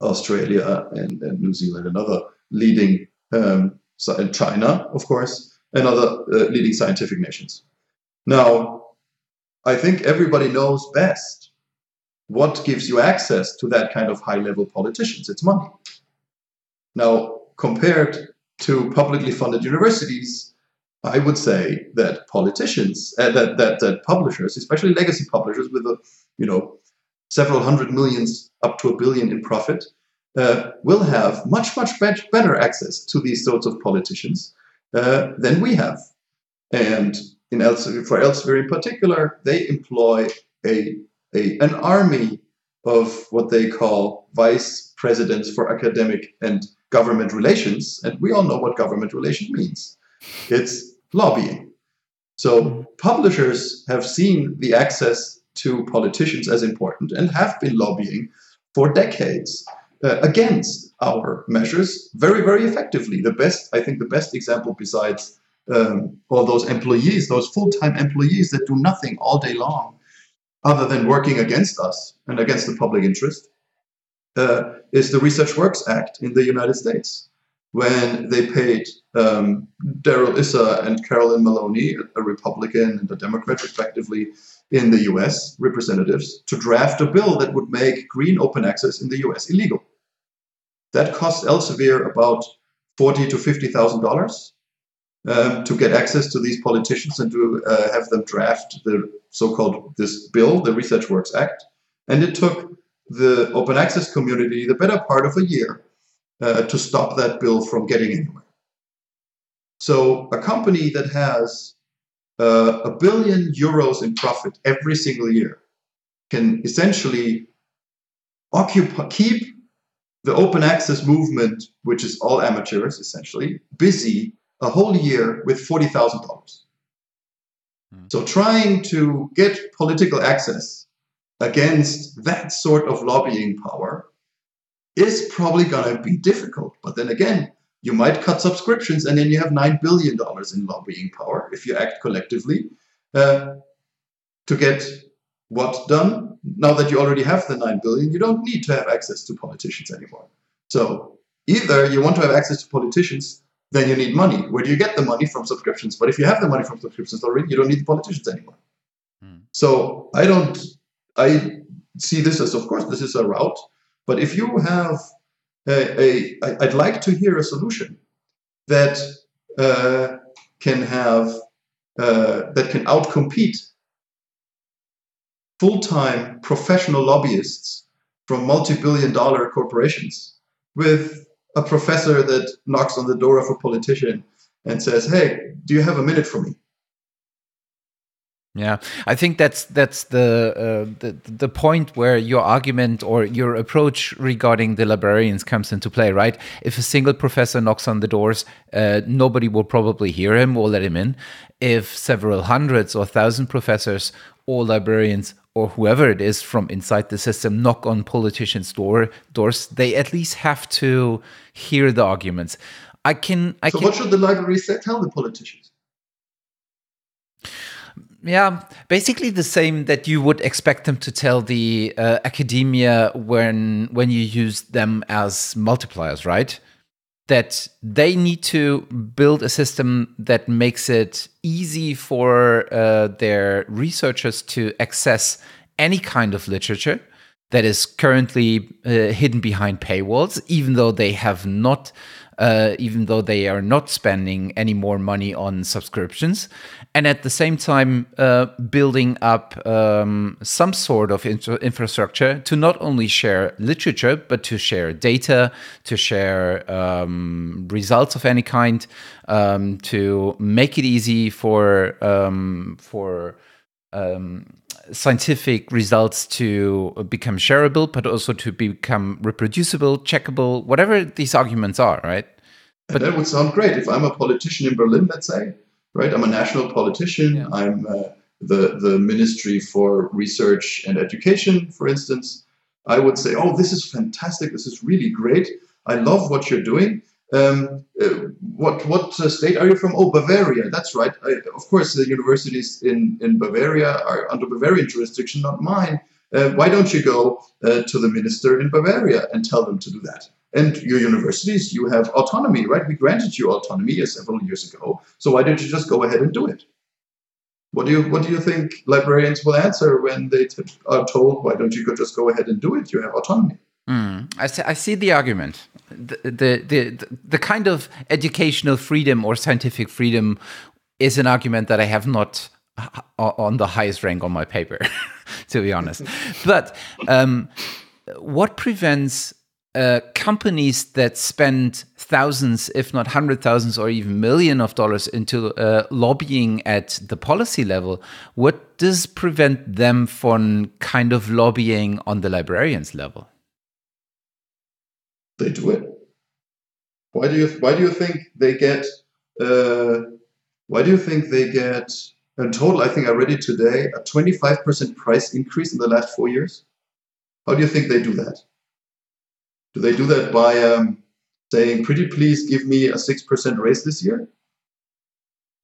Australia, and, and New Zealand, and other leading um, China, of course, and other uh, leading scientific nations. Now, I think everybody knows best what gives you access to that kind of high level politicians. It's money. Now, compared to publicly funded universities, I would say that politicians, uh, that, that that publishers, especially legacy publishers with a, you know, several hundred millions up to a billion in profit, uh, will have much, much better access to these sorts of politicians uh, than we have. And in Elsevier, for Elsevier in particular, they employ a, a, an army of what they call vice presidents for academic and government relations. And we all know what government relation means it's lobbying. So publishers have seen the access to politicians as important and have been lobbying for decades uh, against our measures very, very effectively. The best, I think, the best example besides um, all those employees, those full-time employees that do nothing all day long, other than working against us and against the public interest, uh, is the Research Works Act in the United States, when they paid um, Darrell Issa and Carolyn Maloney, a Republican and a Democrat, respectively, in the US representatives, to draft a bill that would make green open access in the US illegal. That cost Elsevier about forty to fifty thousand dollars um, to get access to these politicians and to uh, have them draft the so-called this bill, the Research Works Act. And it took the open access community the better part of a year uh, to stop that bill from getting anywhere. So a company that has uh, a billion euros in profit every single year can essentially occupy, keep the open access movement, which is all amateurs essentially, busy a whole year with $40,000. Mm. So trying to get political access against that sort of lobbying power is probably going to be difficult. But then again, you might cut subscriptions and then you have $9 billion in lobbying power if you act collectively uh, to get what done. Now that you already have the 9 billion, you don't need to have access to politicians anymore. So either you want to have access to politicians then you need money. Where do you get the money from subscriptions? But if you have the money from subscriptions already, you don't need the politicians anymore. Hmm. So I don't. I see this as, of course, this is a route. But if you have a, a I'd like to hear a solution that uh, can have uh, that can outcompete full-time professional lobbyists from multi-billion-dollar corporations with a professor that knocks on the door of a politician and says, "Hey, do you have a minute for me?" Yeah, I think that's that's the, uh, the the point where your argument or your approach regarding the librarians comes into play, right? If a single professor knocks on the doors, uh, nobody will probably hear him or let him in. If several hundreds or thousand professors or librarians or whoever it is from inside the system knock on politicians' door doors, they at least have to hear the arguments. I can. I so, can, what should the library say? Tell the politicians. Yeah, basically the same that you would expect them to tell the uh, academia when when you use them as multipliers, right? That they need to build a system that makes it easy for uh, their researchers to access any kind of literature that is currently uh, hidden behind paywalls, even though they have not uh, even though they are not spending any more money on subscriptions, and at the same time uh, building up um, some sort of infrastructure to not only share literature but to share data, to share um, results of any kind, um, to make it easy for um, for um, scientific results to become shareable, but also to become reproducible, checkable, whatever these arguments are, right? But and that would sound great if I'm a politician in Berlin, let's say, right? I'm a national politician. Yeah. I'm uh, the the Ministry for Research and Education, for instance. I would say, oh, this is fantastic. This is really great. I love what you're doing. Um, uh, what what uh, state are you from? Oh, Bavaria. That's right. I, of course, the universities in in Bavaria are under Bavarian jurisdiction, not mine. Uh, why don't you go uh, to the minister in Bavaria and tell them to do that? And your universities, you have autonomy, right? We granted you autonomy several years ago. So why don't you just go ahead and do it? What do you What do you think librarians will answer when they are told, "Why don't you just go ahead and do it? You have autonomy." Mm, I, see, I see the argument. The, the, the, the kind of educational freedom or scientific freedom is an argument that I have not on the highest rank on my paper, to be honest. but um, what prevents uh, companies that spend thousands, if not hundred thousands, or even million of dollars into uh, lobbying at the policy level, what does prevent them from kind of lobbying on the librarians level? They do it. Why do you why do you think they get uh, why do you think they get in total? I think I read it today a twenty five percent price increase in the last four years. How do you think they do that? Do they do that by um, saying, "Pretty please give me a six percent raise this year"?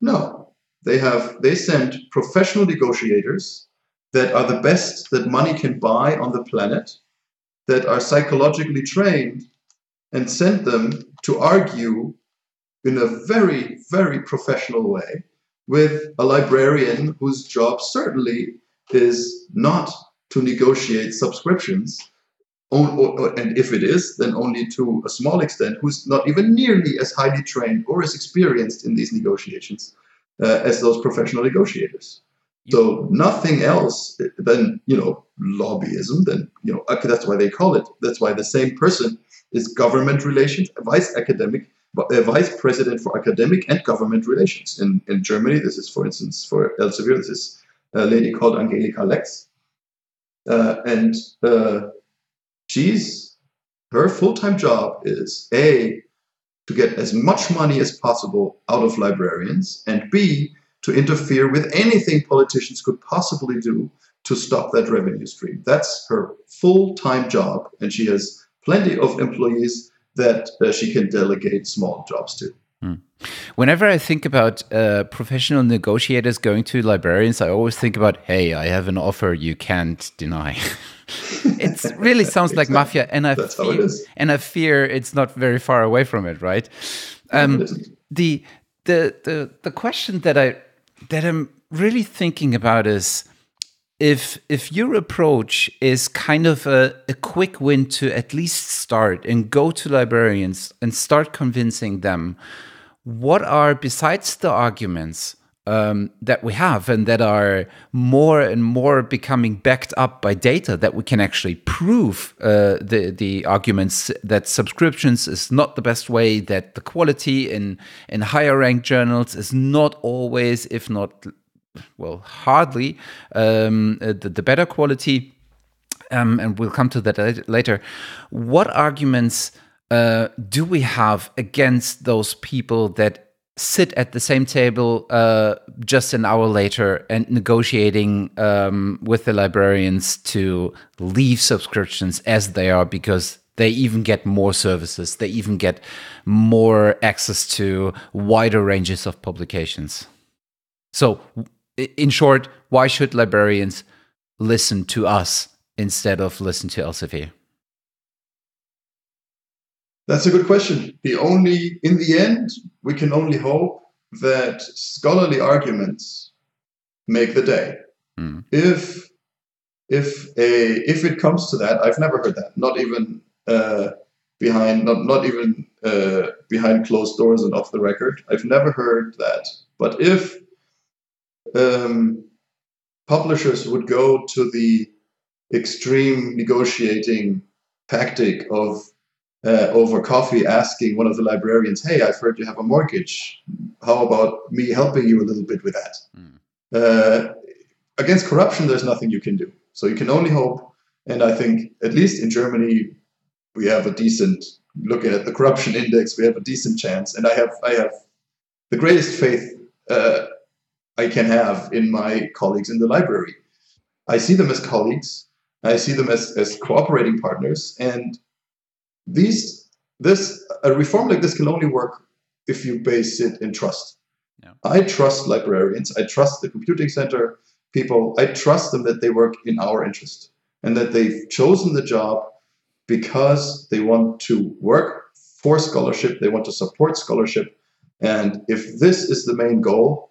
No, they have they send professional negotiators that are the best that money can buy on the planet, that are psychologically trained, and sent them to argue in a very very professional way with a librarian whose job certainly is not to negotiate subscriptions and if it is, then only to a small extent, who's not even nearly as highly trained or as experienced in these negotiations uh, as those professional negotiators. So nothing else than you know lobbyism. Then you know that's why they call it. That's why the same person is government relations, a vice academic, uh, vice president for academic and government relations. In in Germany, this is for instance for Elsevier, this is a lady called Angelika Lex, uh, and uh, she's her full-time job is a to get as much money as possible out of librarians and b to interfere with anything politicians could possibly do to stop that revenue stream that's her full-time job and she has plenty of employees that uh, she can delegate small jobs to hmm. Whenever I think about uh, professional negotiators going to librarians, I always think about, hey, I have an offer you can't deny. it really sounds like mafia, and I fear, and I fear it's not very far away from it, right? Um, the the the the question that I that I'm really thinking about is if if your approach is kind of a, a quick win to at least start and go to librarians and start convincing them what are besides the arguments um, that we have and that are more and more becoming backed up by data that we can actually prove uh, the the arguments that subscriptions is not the best way that the quality in in higher ranked journals is not always if not well hardly um, uh, the, the, better quality. Um, and we'll come to that later. What arguments uh, do we have against those people that sit at the same table uh, just an hour later and negotiating um, with the librarians to leave subscriptions as they are because they even get more services they even get more access to wider ranges of publications? So in short why should librarians listen to us instead of listen to elsevier that's a good question. The only, in the end, we can only hope that scholarly arguments make the day. Mm. If if a if it comes to that, I've never heard that. Not even uh, behind not not even uh, behind closed doors and off the record. I've never heard that. But if um, publishers would go to the extreme negotiating tactic of uh, over coffee asking one of the librarians, "Hey, I've heard you have a mortgage. How about me helping you a little bit with that?" Mm. Uh, against corruption, there's nothing you can do. So you can only hope. And I think, at least in Germany, we have a decent. Looking at the corruption index, we have a decent chance. And I have, I have the greatest faith uh, I can have in my colleagues in the library. I see them as colleagues. I see them as, as cooperating partners, and these this a reform like this can only work if you base it in trust. Yeah. I trust librarians. I trust the computing center people. I trust them that they work in our interest and that they've chosen the job because they want to work for scholarship. They want to support scholarship. And if this is the main goal,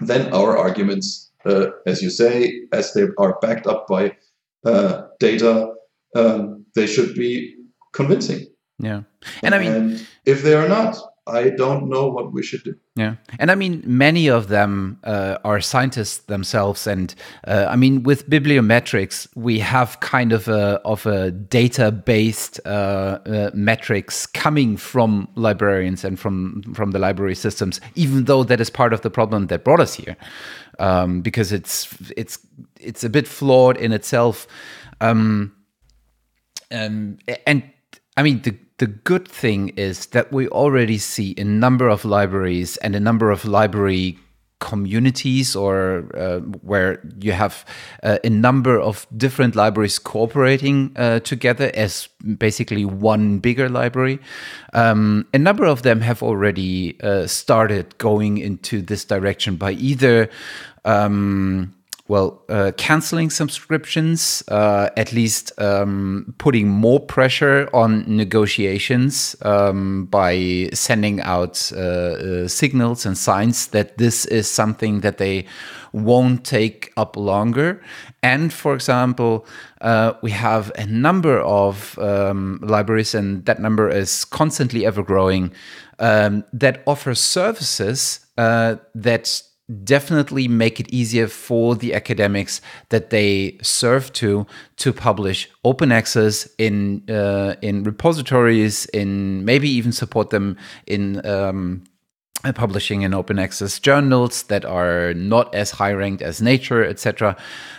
then our arguments, uh, as you say, as they are backed up by uh, data, um, they should be convincing. Yeah. And, and I mean, if they are not, I don't know what we should do. Yeah. And I mean, many of them uh, are scientists themselves. And uh, I mean, with bibliometrics, we have kind of a, of a data based uh, uh, metrics coming from librarians and from, from the library systems, even though that is part of the problem that brought us here. Um, because it's, it's, it's a bit flawed in itself. Um, um, and I mean, the the good thing is that we already see a number of libraries and a number of library communities or uh, where you have uh, a number of different libraries cooperating uh, together as basically one bigger library. Um, a number of them have already uh, started going into this direction by either um, well, uh, canceling subscriptions, uh, at least um, putting more pressure on negotiations um, by sending out uh, uh, signals and signs that this is something that they won't take up longer. And for example, uh, we have a number of um, libraries, and that number is constantly ever growing, um, that offer services uh, that definitely make it easier for the academics that they serve to to publish open access in uh, in repositories in maybe even support them in um, publishing in open access journals that are not as high ranked as Nature, etc.,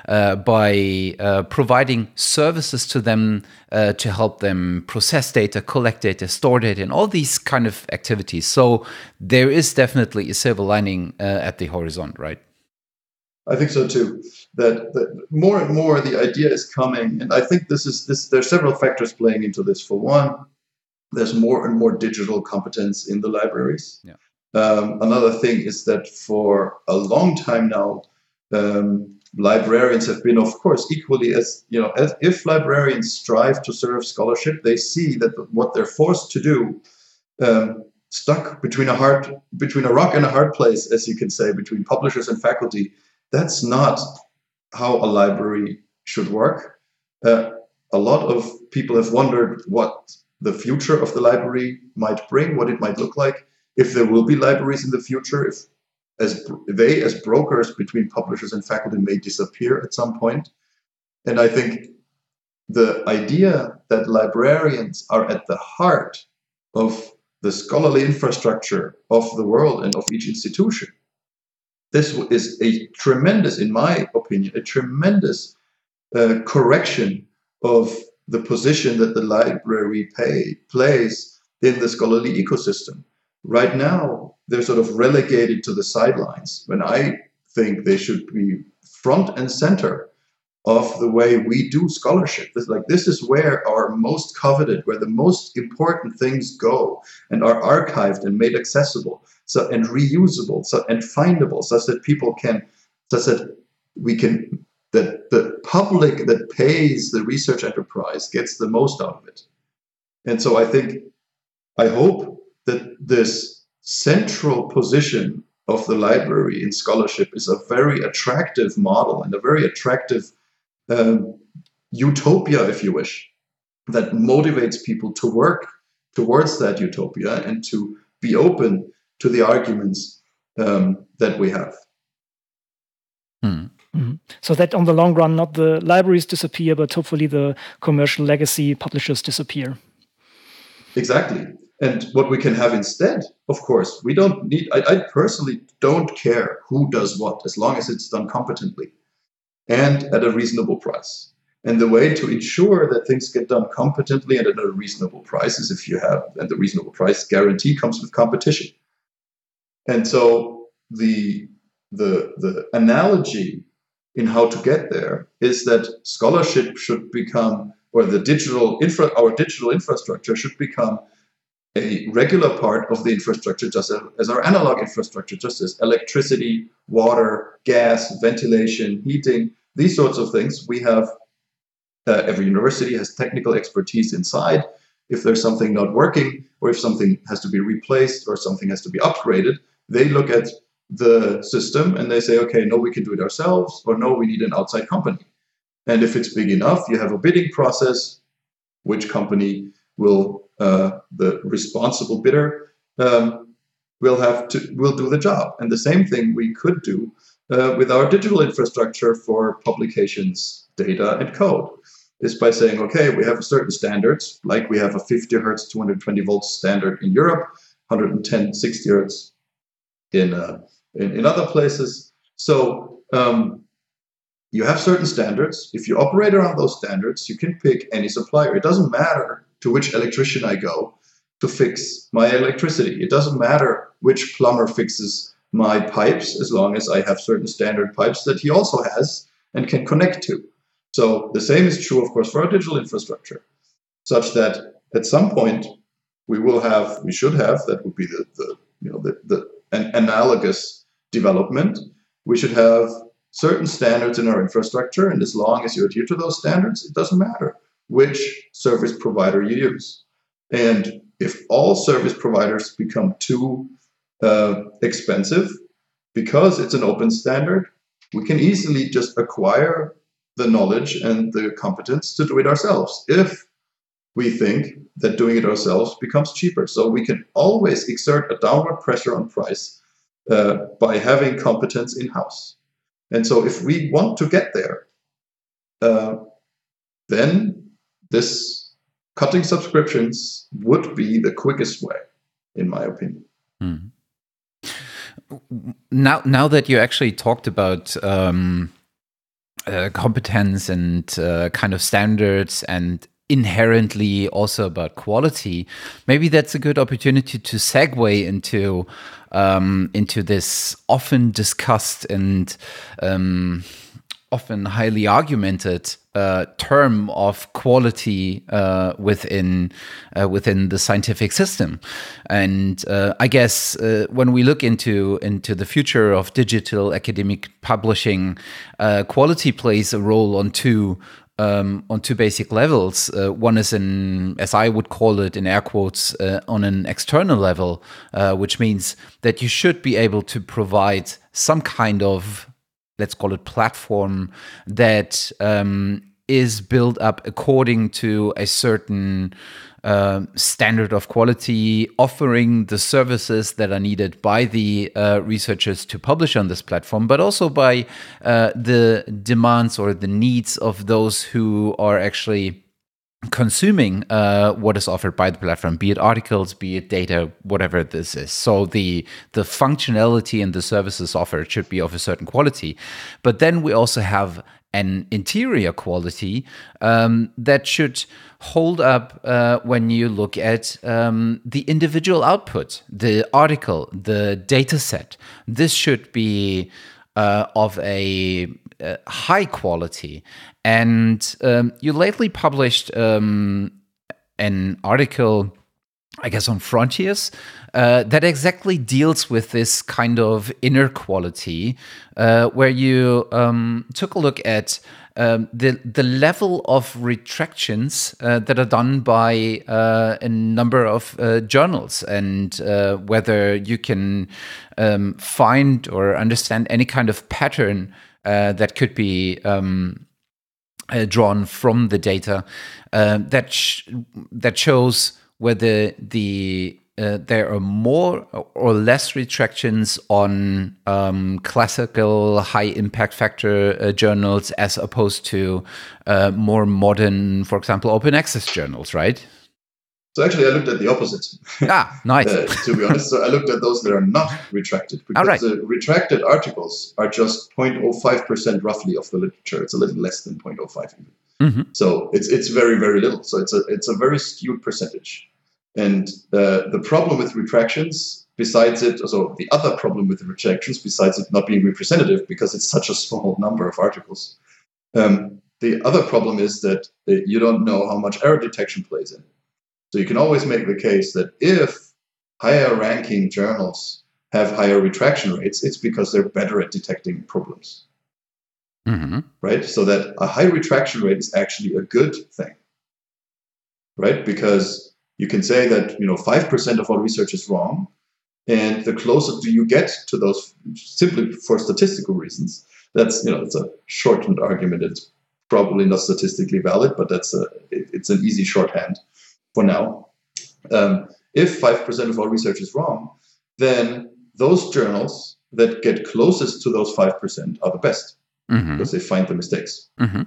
uh, by uh, providing services to them uh, to help them process data, collect data, store data, and all these kind of activities. So there is definitely a silver lining uh, at the horizon, right? I think so too. That, that more and more the idea is coming, and I think this is this. There are several factors playing into this. For one, there's more and more digital competence in the libraries. Yeah um, another thing is that for a long time now, um, librarians have been, of course, equally as you know, as if librarians strive to serve scholarship, they see that what they're forced to do, um, stuck between a hard, between a rock and a hard place, as you can say, between publishers and faculty. That's not how a library should work. Uh, a lot of people have wondered what the future of the library might bring, what it might look like if there will be libraries in the future, if as they as brokers between publishers and faculty may disappear at some point. And I think the idea that librarians are at the heart of the scholarly infrastructure of the world and of each institution. This is a tremendous, in my opinion, a tremendous uh, correction of the position that the library pay, plays in the scholarly ecosystem. Right now, they're sort of relegated to the sidelines when I think they should be front and center of the way we do scholarship. This, like this is where our most coveted, where the most important things go and are archived and made accessible, so and reusable, so and findable, such that people can, such that we can, that the public that pays the research enterprise gets the most out of it. And so I think, I hope that this central position of the library in scholarship is a very attractive model and a very attractive um, utopia, if you wish, that motivates people to work towards that utopia and to be open to the arguments um, that we have. Hmm. Mm-hmm. So that on the long run, not the libraries disappear, but hopefully the commercial legacy publishers disappear. Exactly. And what we can have instead, of course, we don't need, I, I, personally don't care who does what as long as it's done competently and at a reasonable price. And the way to ensure that things get done competently and at a reasonable price is if you have, and the reasonable price guarantee comes with competition. And so the, the, the analogy in how to get there is that scholarship should become, or the digital infra, our digital infrastructure should become a regular part of the infrastructure, just as our analog infrastructure, just as electricity, water, gas, ventilation, heating, these sorts of things. We have uh, every university has technical expertise inside. If there's something not working, or if something has to be replaced, or something has to be upgraded, they look at the system and they say, okay, no, we can do it ourselves, or no, we need an outside company. And if it's big enough, you have a bidding process. Which company will the responsible bidder um, will have to will do the job. And the same thing we could do uh, with our digital infrastructure for publications, data, and code is by saying, okay, we have certain standards, like we have a 50 hertz, 220 volts standard in Europe, 110, 60 hertz in, uh, in, in, other places. So um, you have certain standards. If you operate around those standards, you can pick any supplier. It doesn't matter to which electrician I go to fix my electricity. It doesn't matter which plumber fixes my pipes as long as I have certain standard pipes that he also has and can connect to. So the same is true, of course, for our digital infrastructure, such that at some point we will have, we should have, that would be the, the you know, the, the an analogous development. We should have certain standards in our infrastructure, and as long as you adhere to those standards, it doesn't matter which service provider you use. And if all service providers become too uh, expensive, because it's an open standard, we can easily just acquire the knowledge and the competence to do it ourselves if we think that doing it ourselves becomes cheaper. So we can always exert a downward pressure on price uh, by having competence in house. And so if we want to get there, uh, then this cutting subscriptions would be the quickest way, in my opinion. Mm. Now, now that you actually talked about um, uh, competence and uh, kind of standards and inherently also about quality, maybe that's a good opportunity to segue into um, into this often discussed and um, often highly argumented uh, term of quality uh, within uh, within the scientific system, and uh, I guess uh, when we look into into the future of digital academic publishing, uh, quality plays a role on two um, on two basic levels. One is in, as I would call it, in air quotes, on an external level, which means that you should be able to provide some kind of, let's call it, platform that um, is built up according to a certain uh, standard of quality, offering the services that are needed by the uh, researchers to publish on this platform, but also by uh, the demands or the needs of those who are actually consuming uh, what is offered by the platform be it articles be it data whatever this is so the the functionality and the services offered should be of a certain quality but then we also have an interior quality um, that should hold up uh, when you look at um, the individual output, the article, the data set. This should be uh, of a, a, high quality. And um, you lately published um, an article I guess, on Frontiers, uh, that exactly deals with this kind of inner quality, uh, where you um, took a look at um, the the level of retractions uh, that are done by uh, a number of uh, journals, and uh, whether you can um, find or understand any kind of pattern that could be. Um, drawn from the data that sh- that shows whether the uh, there are more or less retractions on um, classical high impact factor uh, journals as opposed to uh, more modern, for example, open access journals, right? So actually, I looked at the opposite. Ah, nice. Uh, to be honest, so I looked at those that are not retracted because right. the retracted articles are just 0.05% roughly of the literature. It's a little less than 0.05 even. Mm-hmm. So it's it's very very little. So it's a it's a very skewed percentage. And uh, the problem with retractions, besides it, so the other problem with the retractions, besides it not being representative because it's such a small number of articles, um, the other problem is that you don't know how much error detection plays in. So you can always make the case that if higher ranking journals have higher retraction rates, it's because they're better at detecting problems. Mm-hmm. Right? So that a high retraction rate is actually a good thing. Right? Because you can say that you know five percent of all research is wrong, and the closer do you get to those, simply for statistical reasons, that's you know it's a shortened argument. It's probably not statistically valid, but that's a it, it's an easy shorthand for now. Um, if five percent of all research is wrong, then those journals that get closest to those five percent are the best mm-hmm. because they find the mistakes. Mm-hmm.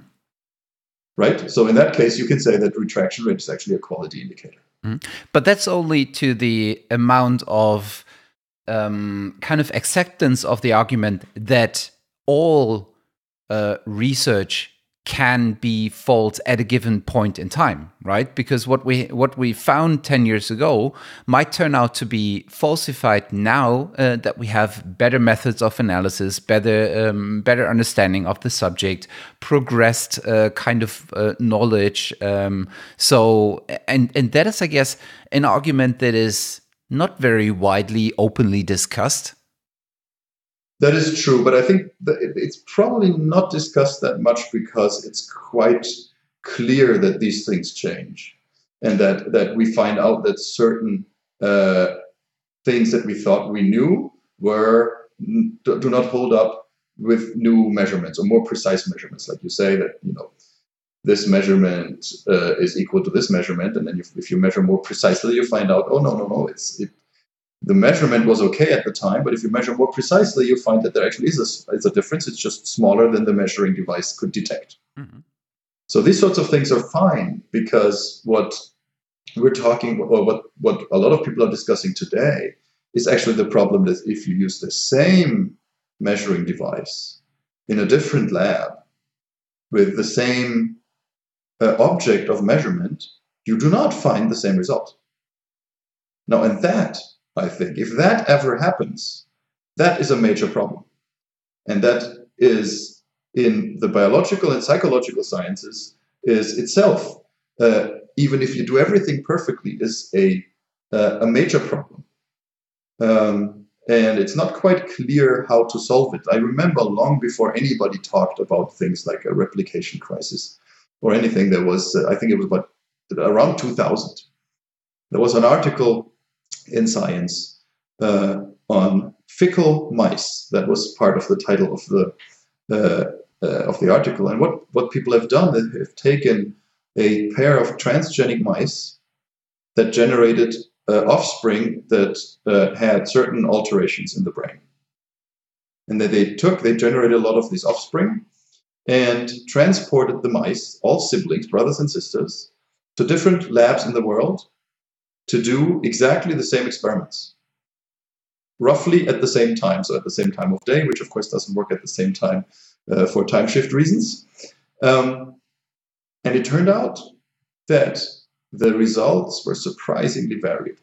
Right. So in that case, you can say that retraction rate is actually a quality indicator. Mm. But that's only to the amount of um, kind of acceptance of the argument that all uh, research can be false at a given point in time right? Because what we what we found 10 years ago might turn out to be falsified now uh, that we have better methods of analysis better um, better understanding of the subject progressed uh, kind of uh, knowledge um, so and and that is i guess an argument that is not very widely openly discussed that is true, but I think it's probably not discussed that much because it's quite clear that these things change, and that that we find out that certain uh, things that we thought we knew were do not hold up with new measurements or more precise measurements, like you say that you know this measurement uh, is equal to this measurement, and then if, if you measure more precisely, you find out, oh no no no, it's it the measurement was okay at the time, but if you measure more precisely, you find that there actually is a, is a difference. It's just smaller than the measuring device could detect. Mm-hmm. So these sorts of things are fine because what we're talking, or what, what a lot of people are discussing today, is actually the problem that if you use the same measuring device in a different lab with the same uh, object of measurement, you do not find the same result. Now, and that I think. If that ever happens, that is a major problem. And that is in the biological and psychological sciences is itself, uh, even if you do everything perfectly, is a, uh, a major problem. Um, and it's not quite clear how to solve it. I remember long before anybody talked about things like a replication crisis or anything, there was, uh, I think it was about around 2000. There was an article in science uh, on fickle mice. That was part of the title of the uh, uh, of the article. And what what people have done, they have taken a pair of transgenic mice that generated uh, offspring that uh, had certain alterations in the brain, and that they took they generated a lot of these offspring and transported the mice, all siblings, brothers and sisters, to different labs in the world to do exactly the same experiments, roughly at the same time, so at the same time of day, which of course doesn't work at the same time uh, for time shift reasons. Um, and it turned out that the results were surprisingly variable,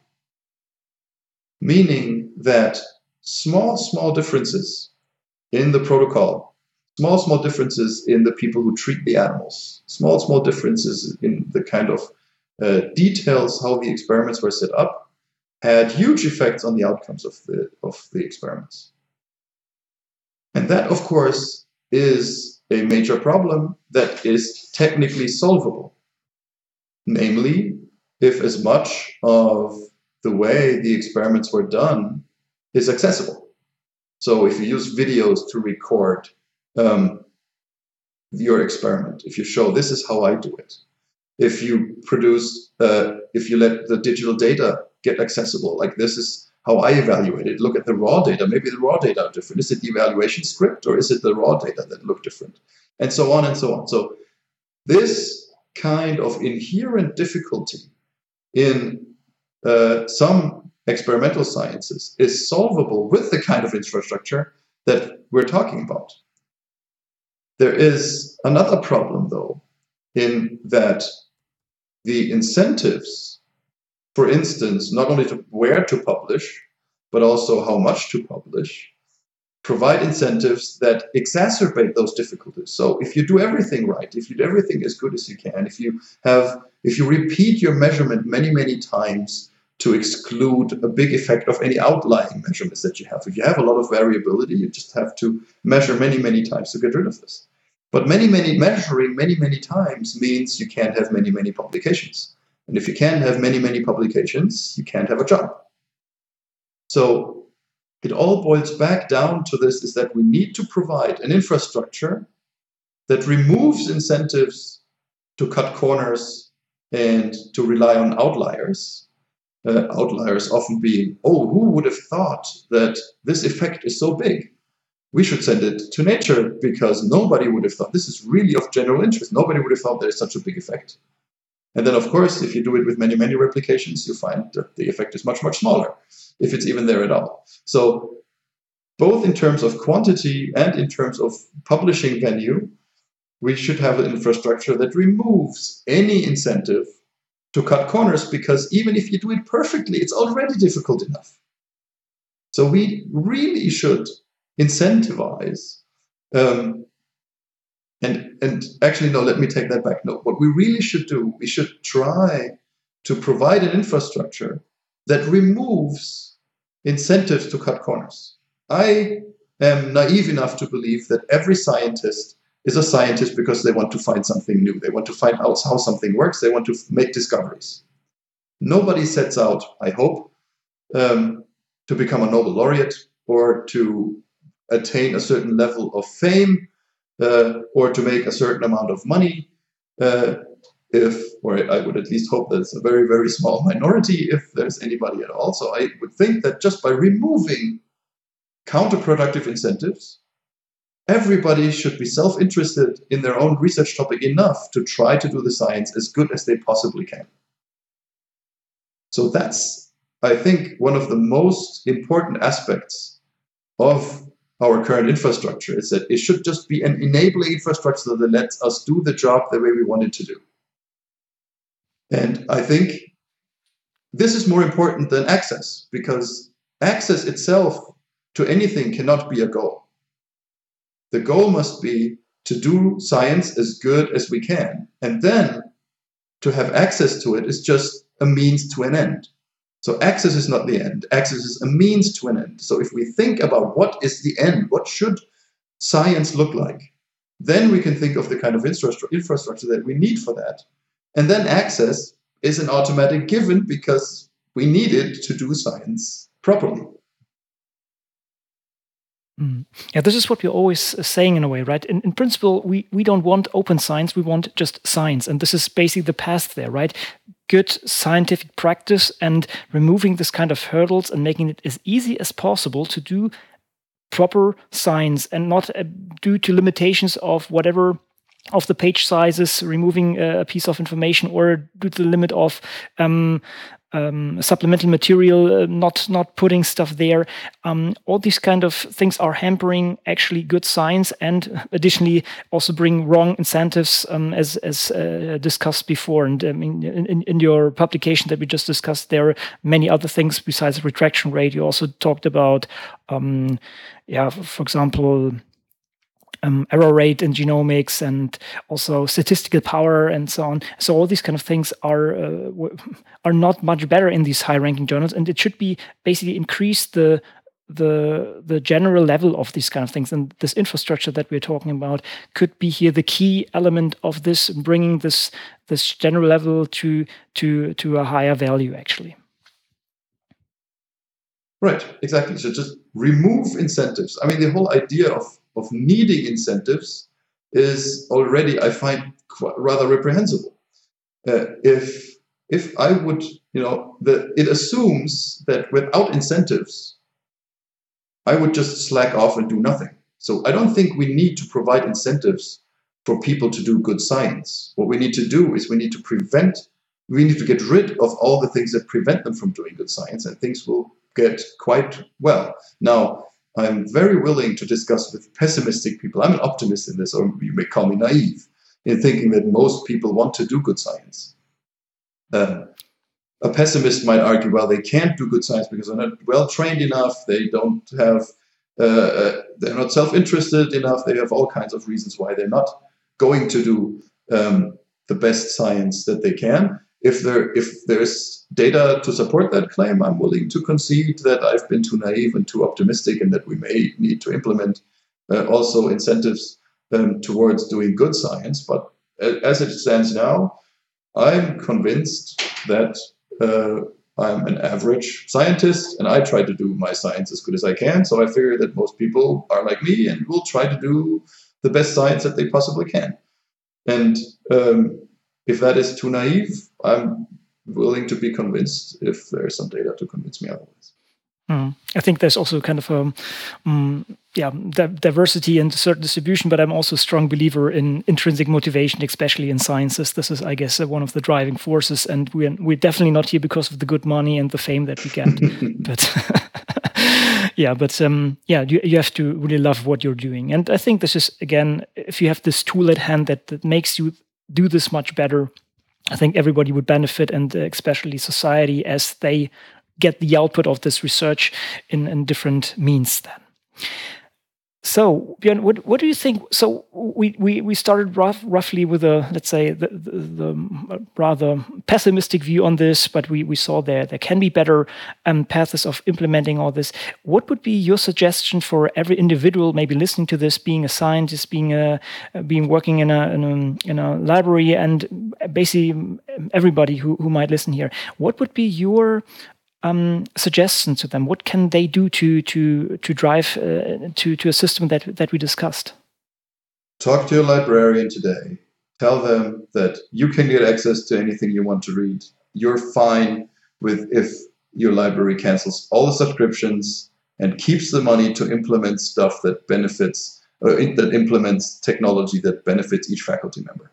meaning that small, small differences in the protocol, small, small differences in the people who treat the animals, small, small differences in the kind of uh, details how the experiments were set up had huge effects on the outcomes of the, of the experiments. And that, of course, is a major problem that is technically solvable. Namely, if as much of the way the experiments were done is accessible. So if you use videos to record um, your experiment, if you show this is how I do it, if you produce, uh, if you let the digital data get accessible, like this is how I evaluate it. Look at the raw data. Maybe the raw data are different. Is it the evaluation script or is it the raw data that look different? And so on and so on. So this kind of inherent difficulty in uh, some experimental sciences is solvable with the kind of infrastructure that we're talking about. There is another problem, though, in that the incentives, for instance, not only to where to publish, but also how much to publish, provide incentives that exacerbate those difficulties. So if you do everything right, if you do everything as good as you can, if you have if you repeat your measurement many, many times to exclude a big effect of any outlying measurements that you have. If you have a lot of variability, you just have to measure many, many times to get rid of this. But many, many measuring many, many times means you can't have many, many publications. And if you can't have many, many publications, you can't have a job. So it all boils back down to this is that we need to provide an infrastructure that removes incentives to cut corners and to rely on outliers. Uh, outliers often being, oh, who would have thought that this effect is so big? We should send it to nature because nobody would have thought this is really of general interest. Nobody would have thought there's such a big effect. And then, of course, if you do it with many, many replications, you find that the effect is much, much smaller, if it's even there at all. So, both in terms of quantity and in terms of publishing venue, we should have an infrastructure that removes any incentive to cut corners because even if you do it perfectly, it's already difficult enough. So we really should incentivize. Um, and and actually, no, let me take that back. No, what we really should do, we should try to provide an infrastructure that removes incentives to cut corners. I am naive enough to believe that every scientist is a scientist because they want to find something new. They want to find out how something works. They want to make discoveries. Nobody sets out, I hope, um, to become a Nobel laureate or to attain a certain level of fame uh, or to make a certain amount of money. Uh, if, or I would at least hope that it's a very, very small minority if there's anybody at all. So I would think that just by removing counterproductive incentives, everybody should be self interested in their own research topic enough to try to do the science as good as they possibly can. So that's, I think, one of the most important aspects of our current infrastructure is that it should just be an enabling infrastructure that lets us do the job the way we want it to do. And I think this is more important than access because access itself to anything cannot be a goal. The goal must be to do science as good as we can. And then to have access to it is just a means to an end. So access is not the end. Access is a means to an end. So if we think about what is the end, what should science look like, then we can think of the kind of infrastructure that we need for that. And then access is an automatic given because we need it to do science properly. Mm. Yeah, this is what we're always uh, saying in a way, right? In, in principle, we, we don't want open science, we want just science. And this is basically the path there, right? Good scientific practice and removing this kind of hurdles and making it as easy as possible to do proper science and not uh, due to limitations of whatever of the page sizes, removing a piece of information, or due to the limit of um, um, supplemental material, uh, not not putting stuff there. Um, all these kind of things are hampering actually good science, and additionally also bring wrong incentives, um, as as uh, discussed before. And I mean, in, in your publication that we just discussed, there are many other things besides retraction rate. You also talked about, um, yeah, for example um, error rate in genomics and also statistical power and so on. So all these kind of things are uh, are not much better in these high-ranking journals, and it should be basically increase the the the general level of these kind of things. And this infrastructure that we're talking about could be here the key element of this bringing this this general level to to to a higher value actually. Right. Exactly. So just remove incentives. I mean the whole idea of of needing incentives is already, I find, rather reprehensible. Uh, if if I would, you know, the, it assumes that without incentives, I would just slack off and do nothing. So I don't think we need to provide incentives for people to do good science. What we need to do is we need to prevent, we need to get rid of all the things that prevent them from doing good science, and things will get quite well. Now, I'm very willing to discuss with pessimistic people. I'm an optimist in this, or you may call me naive in thinking that most people want to do good science. Um, a pessimist might argue, well, they can't do good science because they're not well trained enough. They don't have, uh, uh, they're not self-interested enough. They have all kinds of reasons why they're not going to do um, the best science that they can if there if there's data to support that claim, I'm willing to concede that I've been too naive and too optimistic, and that we may need to implement uh, also incentives um, towards doing good science. But as it stands now, I'm convinced that uh, I'm an average scientist, and I try to do my science as good as I can. So I figure that most people are like me and will try to do the best science that they possibly can. And um, if that is too naive, I'm willing to be convinced if there's some data to convince me otherwise. Mm. I think there's also kind of a um, yeah diversity and certain distribution, but I'm also a strong believer in intrinsic motivation, especially in sciences. This is, I guess, uh, one of the driving forces, and we're we're definitely not here because of the good money and the fame that we get. but yeah, but um, yeah, you, you have to really love what you're doing. And I think this is, again, if you have this tool at hand that, that makes you do this much better, I think everybody would benefit, and uh, especially society, as they get the output of this research in, in different means then. So, Björn, what, what do you think? So, we, we, we started rough, roughly with a, let's say, the, the, the, rather pessimistic view on this, but we, we saw there there can be better um, paths of implementing all this. What would be your suggestion for every individual, maybe listening to this, being a scientist, being a, being working in a, in a, in a library, and basically everybody who, who might listen here? What would be your um, suggestions to them? What can they do to to to drive uh, to to a system that that we discussed? Talk to your librarian today. Tell them that you can get access to anything you want to read. You're fine with if your library cancels all the subscriptions and keeps the money to implement stuff that benefits uh, that implements technology that benefits each faculty member.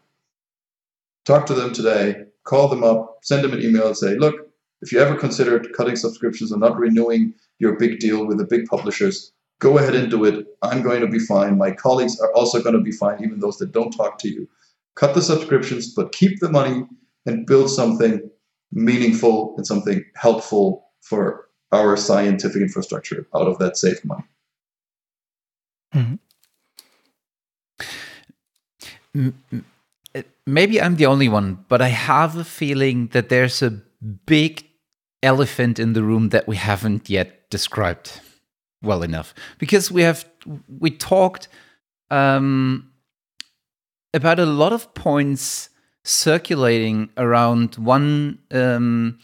Talk to them today. Call them up. Send them an email and say, "Look, if you ever considered cutting subscriptions or not renewing your big deal with the big publishers, go ahead and do it. I'm going to be fine. My colleagues are also going to be fine, even those that don't talk to you. Cut the subscriptions, but keep the money and build something meaningful and something helpful for our scientific infrastructure out of that saved money. Mm-hmm. Maybe I'm the only one, but I have a feeling that there's a big elephant in the room that we haven't yet described well enough because we have we talked um, about a lot of points circulating around one um,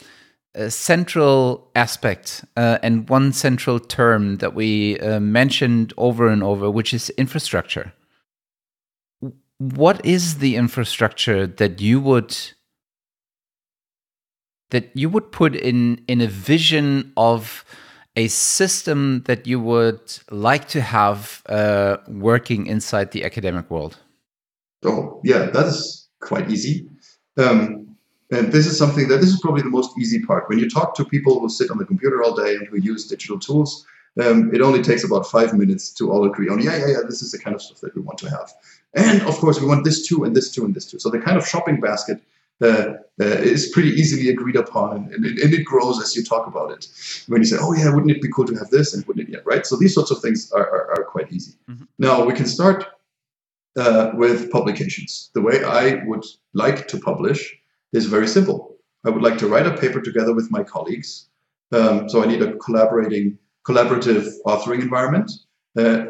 central aspect uh, and one central term that we uh, mentioned over and over, which is infrastructure. What is the infrastructure that you would that you would put in in a vision of a system that you would like to have uh, working inside the academic world? Oh, yeah, that is quite easy. Um, and this is something that this is probably the most easy part. When you talk to people who sit on the computer all day and who use digital tools, um, it only takes about five minutes to all agree on, yeah, yeah, yeah, this is the kind of stuff that we want to have. And of course, we want this too, and this too, and this too. So the kind of shopping basket uh, uh, is pretty easily agreed upon, and, and, and, it grows as you talk about it. When you say, "Oh yeah, wouldn't it be cool to have this?" and wouldn't it yet, right? So these sorts of things are, are, are quite easy. Mm-hmm. Now we can start uh, with publications. The way I would like to publish is very simple. I would like to write a paper together with my colleagues. Um, so I need a collaborating, collaborative authoring environment. Uh,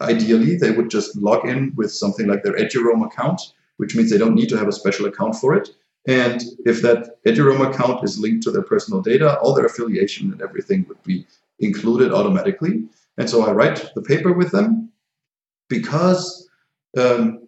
ideally, they would just log in with something like their Eduroam account which means they don't need to have a special account for it. And if that Eduroam account is linked to their personal data, all their affiliation and everything would be included automatically. And so I write the paper with them because um,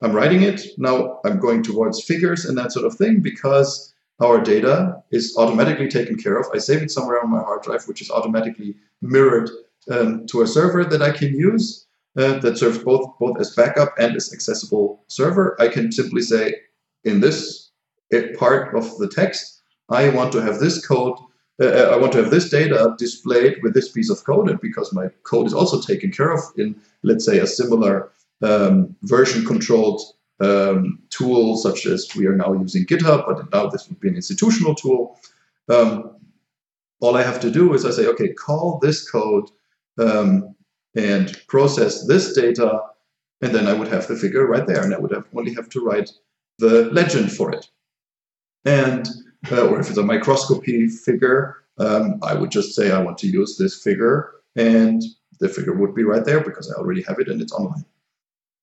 I'm writing it. Now I'm going towards figures and that sort of thing because our data is automatically taken care of. I save it somewhere on my hard drive, which is automatically mirrored um, to a server that I can use uh, that serves both both as backup and as accessible server. I can simply say in this part of the text, I want to have this code. Uh, uh, I want to have this data displayed with this piece of code, and because my code is also taken care of in, let's say, a similar um, version-controlled um, tool, such as we are now using GitHub, but now this would be an institutional tool. Um, all I have to do is I say, okay, call this code um, and process this data, and then I would have the figure right there, and I would have only have to write the legend for it. And uh, or if it's a microscopy figure, um, I would just say I want to use this figure, and the figure would be right there because I already have it and it's online.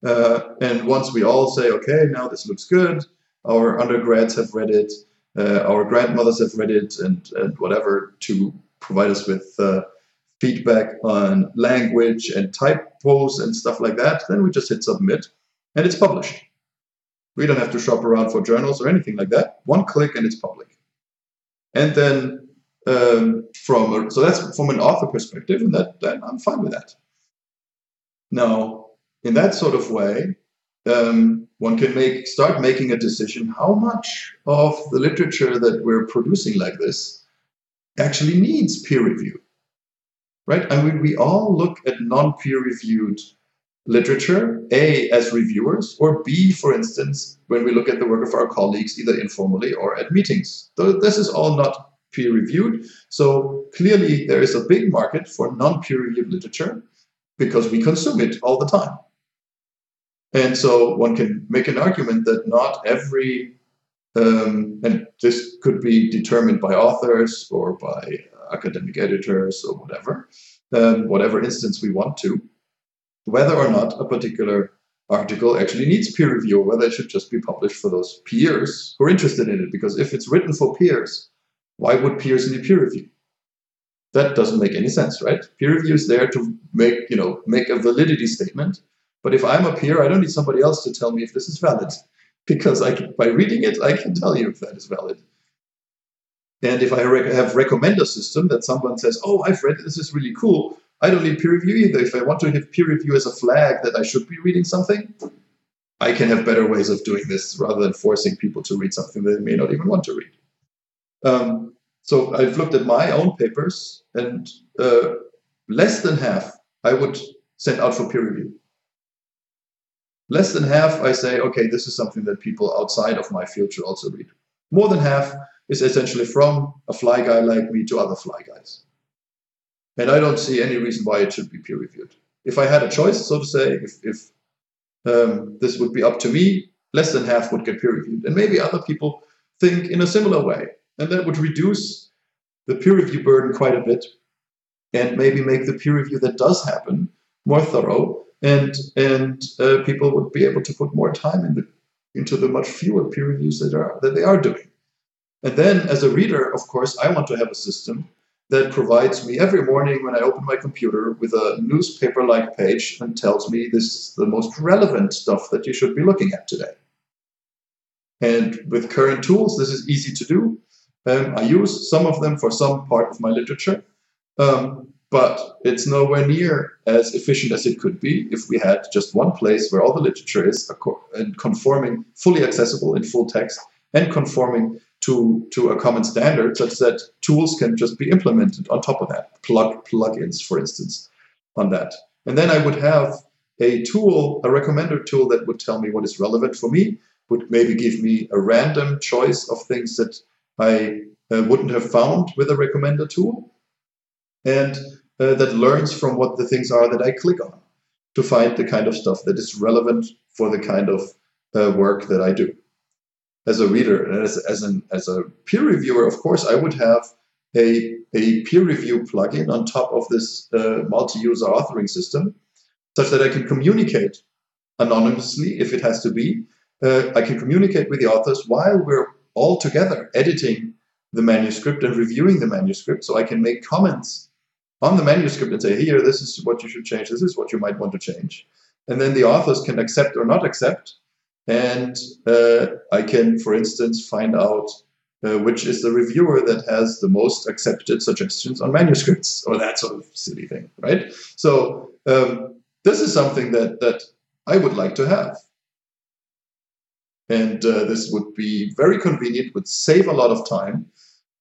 Uh, and once we all say, okay, now this looks good, our undergrads have read it, uh, our grandmothers have read it, and, and whatever to provide us with uh, feedback on language and typos and stuff like that, then we just hit submit and it's published. We don't have to shop around for journals or anything like that. One click and it's public. And then um, from a, so that's from an author perspective, and that, I'm fine with that. Now, in that sort of way, um, one can make start making a decision how much of the literature that we're producing like this actually needs peer review right? I mean, we all look at non-peer reviewed literature, A, as reviewers, or B, for instance, when we look at the work of our colleagues, either informally or at meetings. This is all not peer reviewed. So clearly, there is a big market for non peer reviewed literature because we consume it all the time. And so one can make an argument that not every, um, and this could be determined by authors or by academic editors or whatever, um, whatever instance we want to, whether or not a particular article actually needs peer review, or whether it should just be published for those peers who are interested in it. Because if it's written for peers, why would peers need peer review? That doesn't make any sense, right? Peer review is there to make, you know, make a validity statement. But if I'm a peer, I don't need somebody else to tell me if this is valid, because I can, by reading it, I can tell you if that is valid. And if I rec- have recommender system that someone says, "Oh, I've read this is really cool," I don't need peer review either. If I want to have peer review as a flag that I should be reading something, I can have better ways of doing this rather than forcing people to read something they may not even want to read. Um, so I've looked at my own papers, and uh, less than half I would send out for peer review. Less than half, I say, okay, this is something that people outside of my field should also read. More than half is essentially from a fly guy like me to other fly guys. And I don't see any reason why it should be peer reviewed. If I had a choice, so to say, if, if um, this would be up to me, less than half would get peer reviewed. And maybe other people think in a similar way. And that would reduce the peer review burden quite a bit and maybe make the peer review that does happen more thorough. And, and uh, people would be able to put more time in the, into the much fewer peer reviews that, are, that they are doing. And then, as a reader, of course, I want to have a system that provides me every morning when I open my computer with a newspaper like page and tells me this is the most relevant stuff that you should be looking at today. And with current tools, this is easy to do. Um, I use some of them for some part of my literature, um, but it's nowhere near as efficient as it could be if we had just one place where all the literature is and conforming, fully accessible in full text, and conforming to, to a common standard such that tools can just be implemented on top of that, plug plugins, for instance, on that. And then I would have a tool, a recommender tool that would tell me what is relevant for me, would maybe give me a random choice of things that I uh, wouldn't have found with a recommender tool, and uh, that learns from what the things are that I click on to find the kind of stuff that is relevant for the kind of uh, work that I do as a reader and as, as, an, as a peer reviewer, of course, I would have a, a peer review plugin on top of this uh, multi-user authoring system, such that I can communicate anonymously if it has to be. Uh, I can communicate with the authors while we're all together editing the manuscript and reviewing the manuscript, so I can make comments on the manuscript and say, here, this is what you should change, this is what you might want to change. And then the authors can accept or not accept and uh, I can, for instance, find out uh, which is the reviewer that has the most accepted suggestions on manuscripts or that sort of silly thing, right? So um, this is something that that I would like to have. And uh, this would be very convenient, would save a lot of time.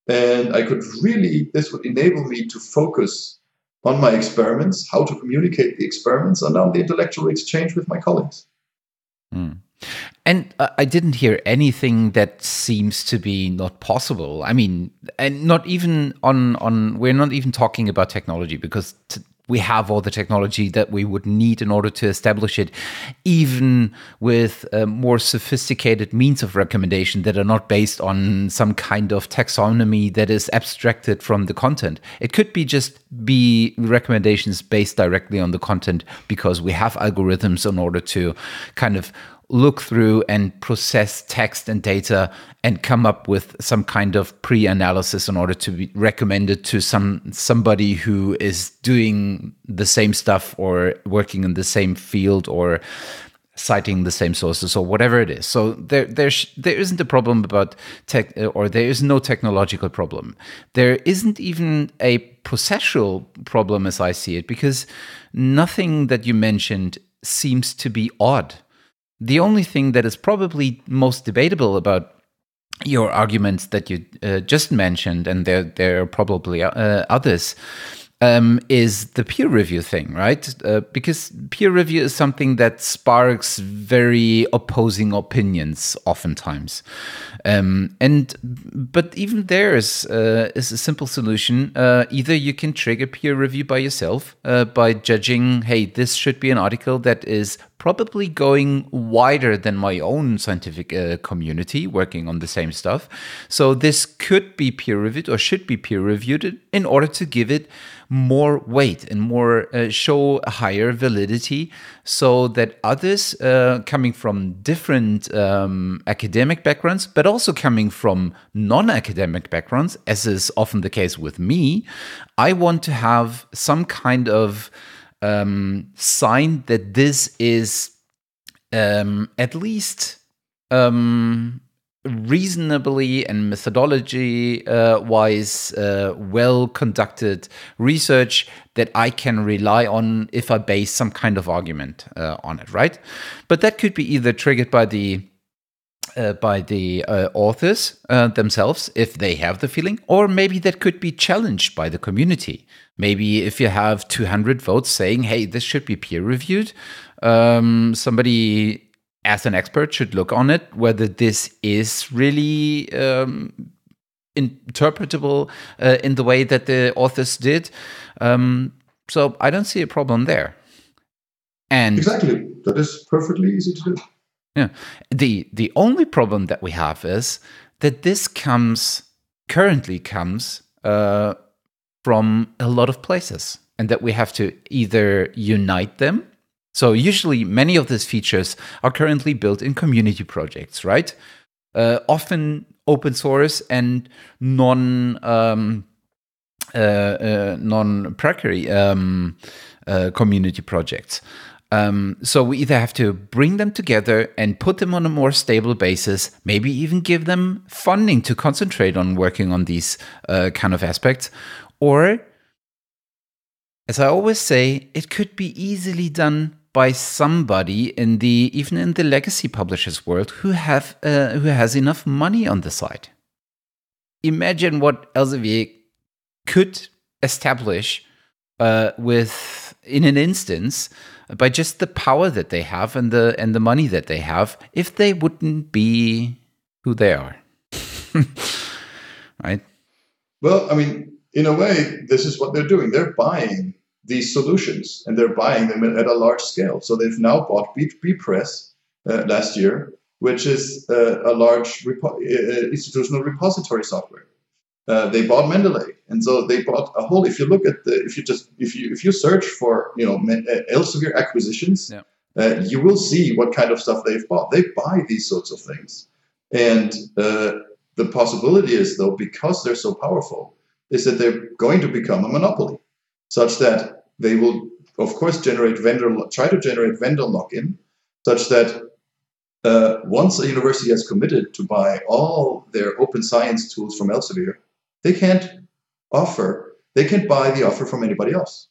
And I could really, this would enable me to focus on my experiments, how to communicate the experiments, and on the intellectual exchange with my colleagues. Mm. And I didn't hear anything that seems to be not possible. I mean, and not even on on we're not even talking about technology because we have all the technology that we would need in order to establish it, even with uh, more sophisticated means of recommendation that are not based on some kind of taxonomy that is abstracted from the content. It could be just be recommendations based directly on the content because we have algorithms in order to kind of look through and process text and data and come up with some kind of pre-analysis in order to be recommended to some somebody who is doing the same stuff or working in the same field or citing the same sources or whatever it is. So there there's there isn't a problem about tech or there is no technological problem. There isn't even a processual problem as I see it because nothing that you mentioned seems to be odd the only thing that is probably most debatable about your arguments that you uh, just mentioned, and there there are probably uh, others, um, is the peer review thing, right? Uh, because peer review is something that sparks very opposing opinions oftentimes. Um, and but even there is uh, is a simple solution. Uh, either you can trigger peer review by yourself uh, by judging, hey, this should be an article that is probably going wider than my own scientific uh, community working on the same stuff. So this could be peer reviewed or should be peer reviewed in order to give it more weight and more uh, show a higher validity so that others uh, coming from different um, academic backgrounds but also coming from non-academic backgrounds as is often the case with me i want to have some kind of um, sign that this is um, at least um, reasonably and methodology uh, wise uh, well conducted research that I can rely on if I base some kind of argument uh, on it, right? But that could be either triggered by the uh, by the uh, authors uh, themselves if they have the feeling, or maybe that could be challenged by the community. Maybe if you have 200 votes saying, hey, this should be peer reviewed, um, somebody as an expert should look on it whether this is really um, interpretable uh, in the way that the authors did. Um, so I don't see a problem there. And exactly, that is perfectly easy to do. Yeah. The the only problem that we have is that this comes currently comes uh, from a lot of places, and that we have to either unite them so usually many of these features are currently built in community projects, right? Uh, often open source and non um, uh, uh, non precary um, uh, community projects. Um, so we either have to bring them together and put them on a more stable basis, maybe even give them funding to concentrate on working on these uh, kind of aspects, or as I always say, it could be easily done by somebody in the even in the legacy publishers world who have uh, who has enough money on the side. Imagine what Elsevier could establish uh, with in an instance by just the power that they have and the and the money that they have if they wouldn't be who they are. right? Well, I mean, in a way, this is what they're doing. They're buying these solutions and they're buying them at a large scale. So they've now bought Bepress uh, last year, which is uh, a large repo- uh, institutional repository software. Uh, they bought Mendeley, and so they bought a whole. If you look at the, if you just if you if you search for you know uh, Elsevier acquisitions, yeah. Uh, you will see what kind of stuff they've bought. They buy these sorts of things, and the possibility is though because they're so powerful, is that they're going to become a monopoly, such that they will, of course, generate vendor try to generate vendor lock-in, such that uh, once a university has committed to buy all their open science tools from Elsevier, they can't offer, they can't buy the offer from anybody else.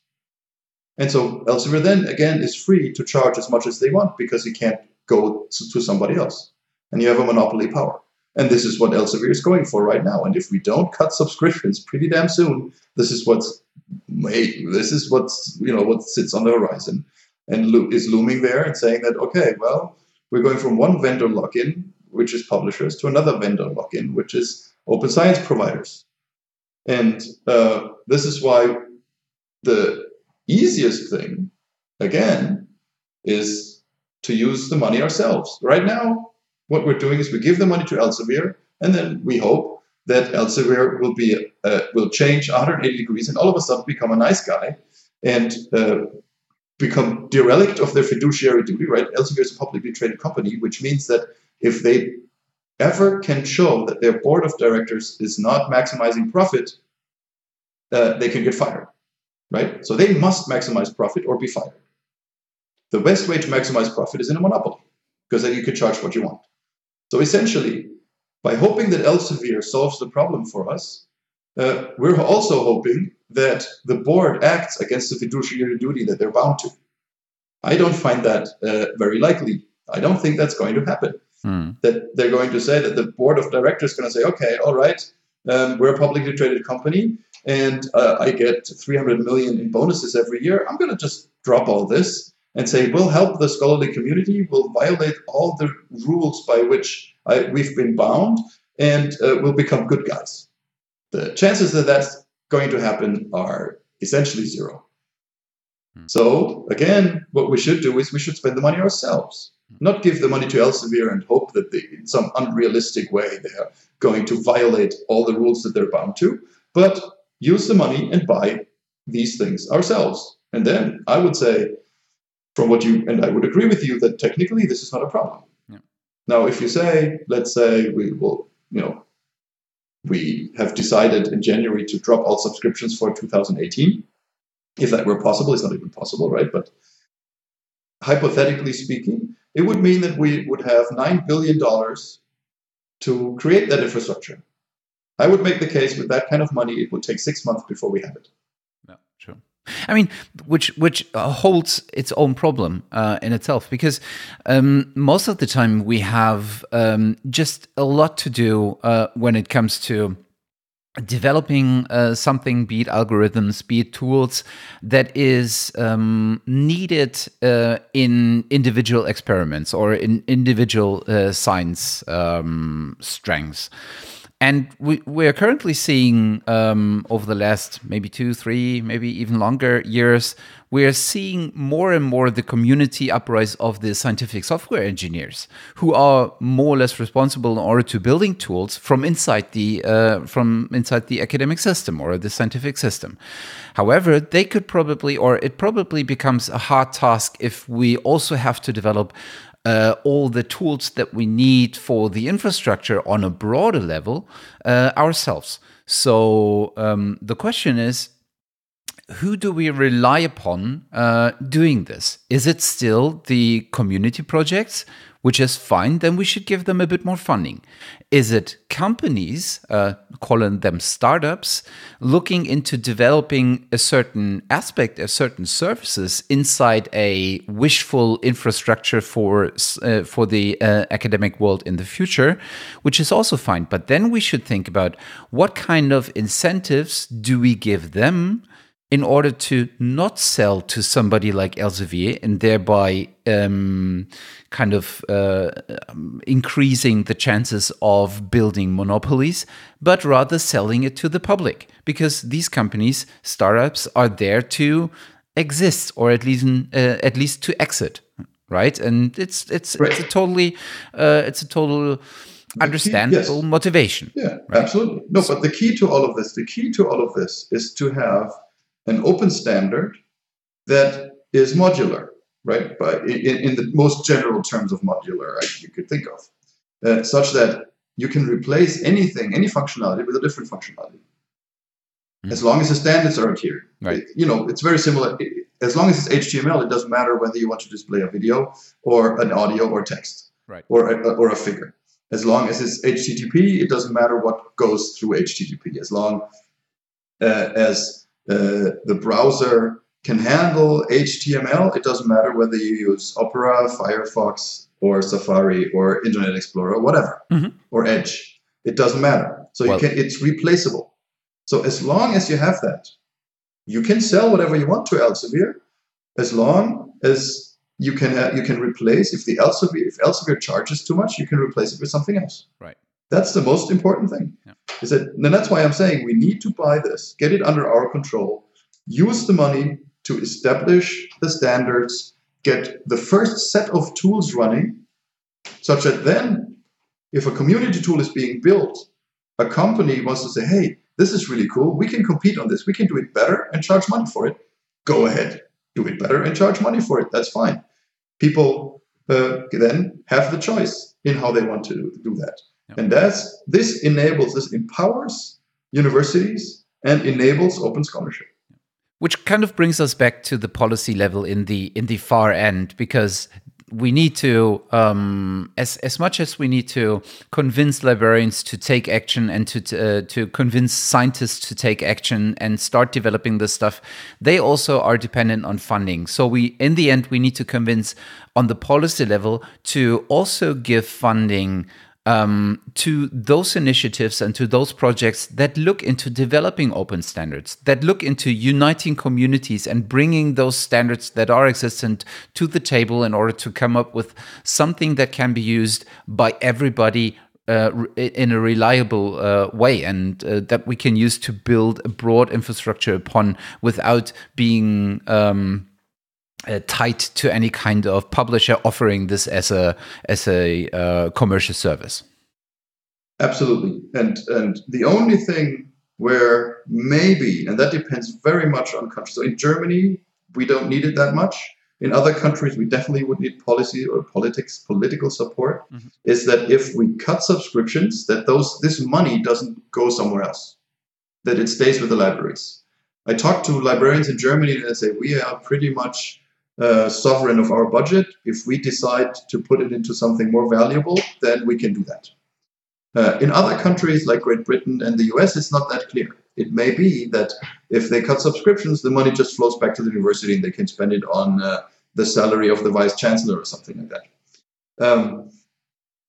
And so Elsevier then again is free to charge as much as they want because he can't go to somebody else. And you have a monopoly power. And this is what Elsevier is going for right now. And if we don't cut subscriptions pretty damn soon, this is what's hey, this is what's you know what sits on the horizon and lo- is looming there and saying that okay, well, we're going from one vendor lock-in, which is publishers, to another vendor lock-in, which is open science providers. And uh, this is why the easiest thing, again, is to use the money ourselves. Right now, what we're doing is we give the money to Elsevier, and then we hope that Elsevier will be uh, will change 180 degrees and all of a sudden become a nice guy and uh, become derelict of their fiduciary duty. Right? Elsevier is a publicly traded company, which means that if they ever can show that their board of directors is not maximizing profit, uh, they can get fired. Right? So they must maximize profit or be fired. The best way to maximize profit is in a monopoly because then you can charge what you want. So essentially, by hoping that Elsevier solves the problem for us, uh, we're also hoping that the board acts against the fiduciary duty that they're bound to. I don't find that uh, very likely. I don't think that's going to happen. Mm. That they're going to say that the board of directors is going to say, okay, all right, um, we're a publicly traded company. and uh, I get 300 million in bonuses every year, I'm going to just drop all this and say, we'll help the scholarly community, we'll violate all the rules by which I, we've been bound, and uh, we'll become good guys. The chances that that's going to happen are essentially zero. Hmm. So, again, what we should do is we should spend the money ourselves, hmm. not give the money to Elsevier and hope that they, in some unrealistic way they are going to violate all the rules that they're bound to, but use the money and buy these things ourselves. And then I would say, from what you and I would agree with you that technically this is not a problem. Yeah. Now, if you say, let's say we will, you know, we have decided in January to drop all subscriptions for 2018. If that were possible, it's not even possible, right? But hypothetically speaking, it would mean that we would have $9 billion to create that infrastructure. I would make the case with that kind of money, it would take six months before we have it. Yeah, sure. I mean, which which holds its own problem uh, in itself because um, most of the time we have um, just a lot to do uh, when it comes to developing uh, something, be it algorithms, be it tools, that is um, needed uh, in individual experiments or in individual uh, science um, strengths. And we, we are currently seeing um, over the last maybe two, three, maybe even longer years, we are seeing more and more the community uprise of the scientific software engineers who are more or less responsible in order to building tools from inside the uh, from inside the academic system or the scientific system. However, they could probably, or it probably becomes a hard task if we also have to develop uh, all the tools that we need for the infrastructure on a broader level uh, ourselves. So um, the question is who do we rely upon uh, doing this? Is it still the community projects? Which is fine, then we should give them a bit more funding. Is it companies, uh, calling them startups, looking into developing a certain aspect, a certain services inside a wishful infrastructure for uh, for the uh, academic world in the future, which is also fine. But then we should think about what kind of incentives do we give them in order to not sell to somebody like Elsevier and thereby um, kind of uh, um, increasing the chances of building monopolies, but rather selling it to the public because these companies, startups, are there to exist or at least uh, at least to exit, right? And it's it's right. it's a totally uh, it's a total understandable yes. motivation. Yeah, right? absolutely. No, but the key to all of this, the key to all of this is to have an open standard that is modular, right? But in, in the most general terms of modular, right, you could think of, uh, such that you can replace anything, any functionality with a different functionality. Mm-hmm. As long as the standards are adhered. Right. you know, it's very similar. As long as it's HTML, it doesn't matter whether you want to display a video or an audio or text. Right. Or a, or a figure. As long as it's HTTP, it doesn't matter what goes through HTTP. As long uh, as uh, the browser can handle HTML. It doesn't matter whether you use Opera, Firefox, or Safari, or Internet Explorer, whatever, mm-hmm. or Edge. It doesn't matter. So well, you can. It's replaceable. So as long as you have that, you can sell whatever you want to Elsevier, as long as you can have, you can replace if the Elsevier if Elsevier charges too much, you can replace it with something else. Right. That's the most important thing. Yeah. Is that, and that's why I'm saying we need to buy this, get it under our control, use the money to establish the standards, get the first set of tools running, such that then, if a community tool is being built, a company wants to say, hey, this is really cool. We can compete on this. We can do it better and charge money for it. Go ahead, do it better and charge money for it. That's fine. People uh, then have the choice in how they want to do that. Yep. And that's this enables, this empowers universities and enables open scholarship. Which kind of brings us back to the policy level in the in the far end, because we need to um, as as much as we need to convince librarians to take action and to uh, to convince scientists to take action and start developing this stuff they also are dependent on funding so we in the end we need to convince on the policy level to also give funding um, to those initiatives and to those projects that look into developing open standards, that look into uniting communities and bringing those standards that are existent to the table in order to come up with something that can be used by everybody uh, in a reliable uh, way and uh, that we can use to build a broad infrastructure upon without being um, uh, tied to any kind of publisher offering this as a as a uh, commercial service. Absolutely, and and the only thing where maybe, and that depends very much on country. So in Germany, we don't need it that much. In other countries, we definitely would need policy or politics, political support. Mm-hmm. Is that if we cut subscriptions, that those this money doesn't go somewhere else, that it stays with the libraries. I talk to librarians in Germany and they say we are pretty much uh, sovereign of our budget. If we decide to put it into something more valuable, then we can do that. Uh, in other countries like Great Britain and the US, it's not that clear. It may be that if they cut subscriptions, the money just flows back to the university and they can spend it on uh, the salary of the vice chancellor or something like that. Um,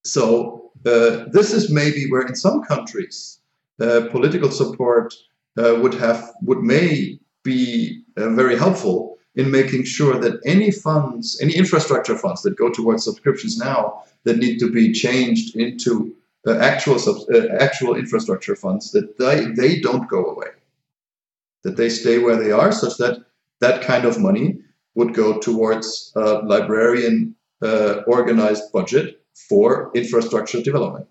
so uh, this is maybe where in some countries uh, political support would have would may be very helpful in making sure that any funds, any infrastructure funds that go towards subscriptions now that need to be changed into uh, actual sub- uh, actual infrastructure funds that they, they don't go away, that they stay where they are, such that that kind of money would go towards a librarian uh, organized budget for infrastructure development.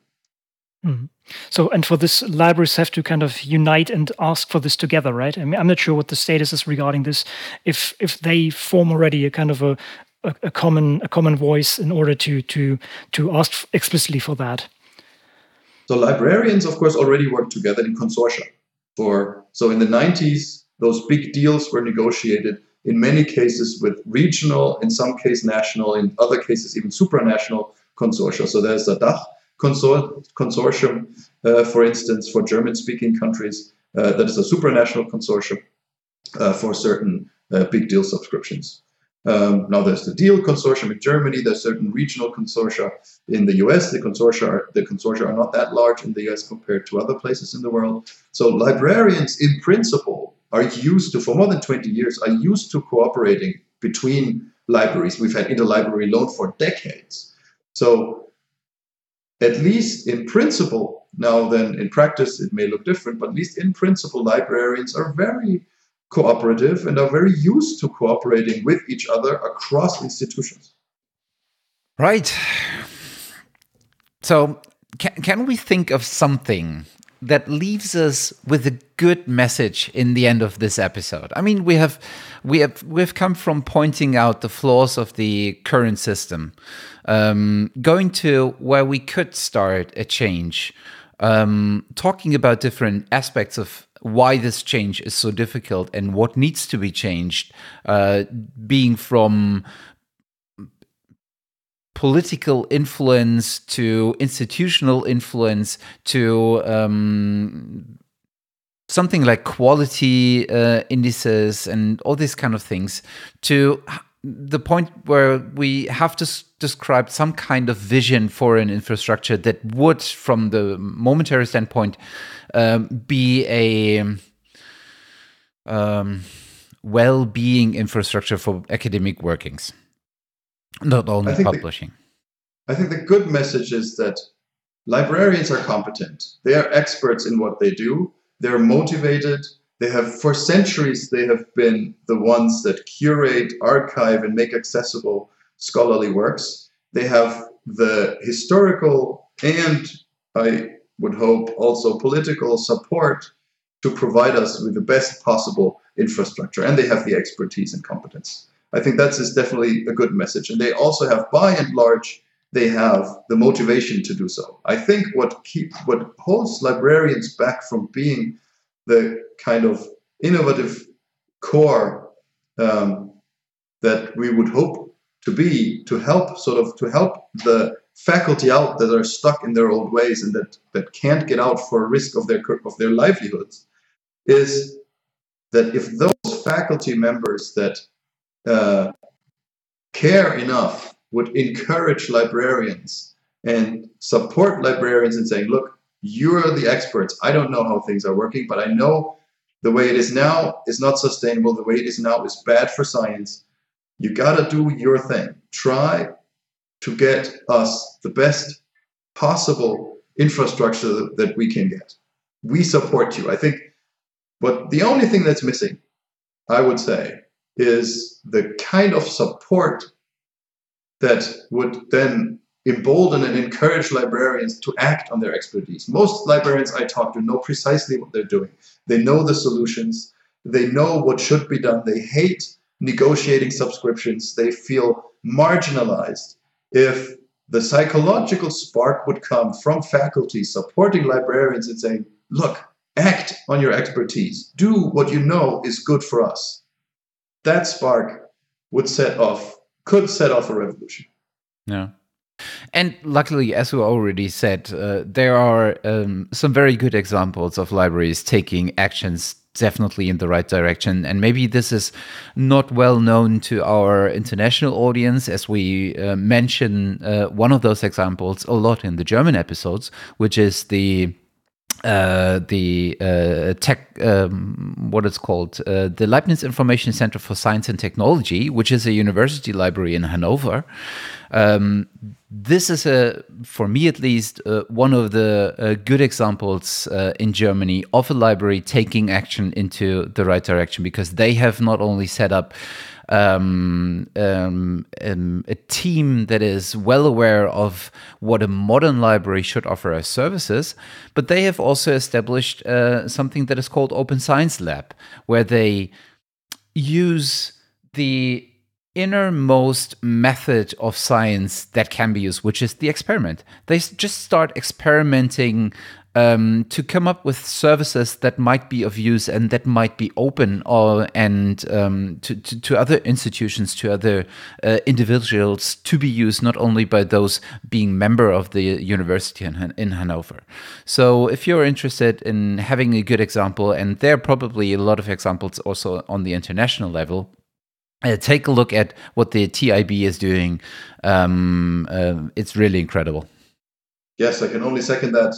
Mm-hmm. So, and for this, libraries have to kind of unite and ask for this together, right? I mean, I'm not sure what the status is regarding this. If if they form already a kind of a, a, a common a common voice in order to to to ask explicitly for that. So librarians, of course, already work together in consortia. For so in the 90s, those big deals were negotiated in many cases with regional, in some cases national, in other cases even supranational consortia. So there's a DACH consor- consortium, uh, for instance, for German speaking countries, uh, that is a supranational consortium uh, for certain big deal subscriptions. Um, now there's the Deal consortium in Germany. There's certain regional consortia in the US. The consortia are, the consortia are not that large in the US compared to other places in the world. So librarians, in principle, are used to for more than 20 years are used to cooperating between libraries. We've had interlibrary loan for decades. So at least in principle, now then in practice it may look different, but at least in principle, librarians are very cooperative and are very used to cooperating with each other across institutions. Right. So, can, can we think of something that leaves us with a good message in the end of this episode. I mean, we have we have we've come from pointing out the flaws of the current system, um, going to where we could start a change, um, talking about different aspects of why this change is so difficult and what needs to be changed, uh, being from political influence to institutional influence to um, something like quality uh, indices and all these kind of things to the point where we have to describe some kind of vision for an infrastructure that would from the momentary standpoint um, be a um, well-being infrastructure for academic workings not only I publishing. The, I think the good message is that librarians are competent. They are experts in what they do. They're motivated. They have, for centuries, they have been the ones that curate, archive, and make accessible scholarly works. They have the historical and, I would hope, also political support to provide us with the best possible infrastructure. And they have the expertise and competence. I think that's is definitely a good message. And they also have, by and large, they have the motivation to do so. I think what keep what holds librarians back from being the kind of innovative core um, that we would hope to be to help sort of to help the faculty out that are stuck in their old ways and that that can't get out for risk of their of their livelihoods is that if those faculty members that uh, care enough would encourage librarians and support librarians in saying, look, you're the experts. I don't know how things are working, but I know the way it is now is not sustainable. The way it is now is bad for science. You got to do your thing. Try to get us the best possible infrastructure that we can get. We support you. I think, but the only thing that's missing, I would say, is the kind of support that would then embolden and encourage librarians to act on their expertise. Most librarians I talk to know precisely what they're doing. They know the solutions, they know what should be done. They hate negotiating subscriptions. They feel marginalized. If the psychological spark would come from faculty supporting librarians and saying, look, act on your expertise, do what you know is good for us. That spark would set off, could set off a revolution. Yeah. And luckily, as we already said, uh, there are um, some very good examples of libraries taking actions definitely in the right direction. And maybe this is not well known to our international audience, as we uh, mention uh, one of those examples a lot in the German episodes, which is the uh, the uh, tech, um, what it's called, uh, the Leibniz Information Center for Science and Technology, which is a university library in Hanover. Um, this is a, for me at least, uh, one of the uh, good examples in Germany of a library taking action into the right direction because they have not only set up um, um, um, a team that is well aware of what a modern library should offer as services, but they have also established uh, something that is called Open Science Lab, where they use the innermost method of science that can be used, which is the experiment. They just start experimenting um, to come up with services that might be of use and that might be open or and um, to, to, to, other institutions, to other uh, individuals to be used not only by those being member of the university in, in Hanover. So if you're interested in having a good example, and there are probably a lot of examples also on the international level, uh, take a look at what the TIB is doing. Um, uh, it's really incredible. Yes, I can only second that.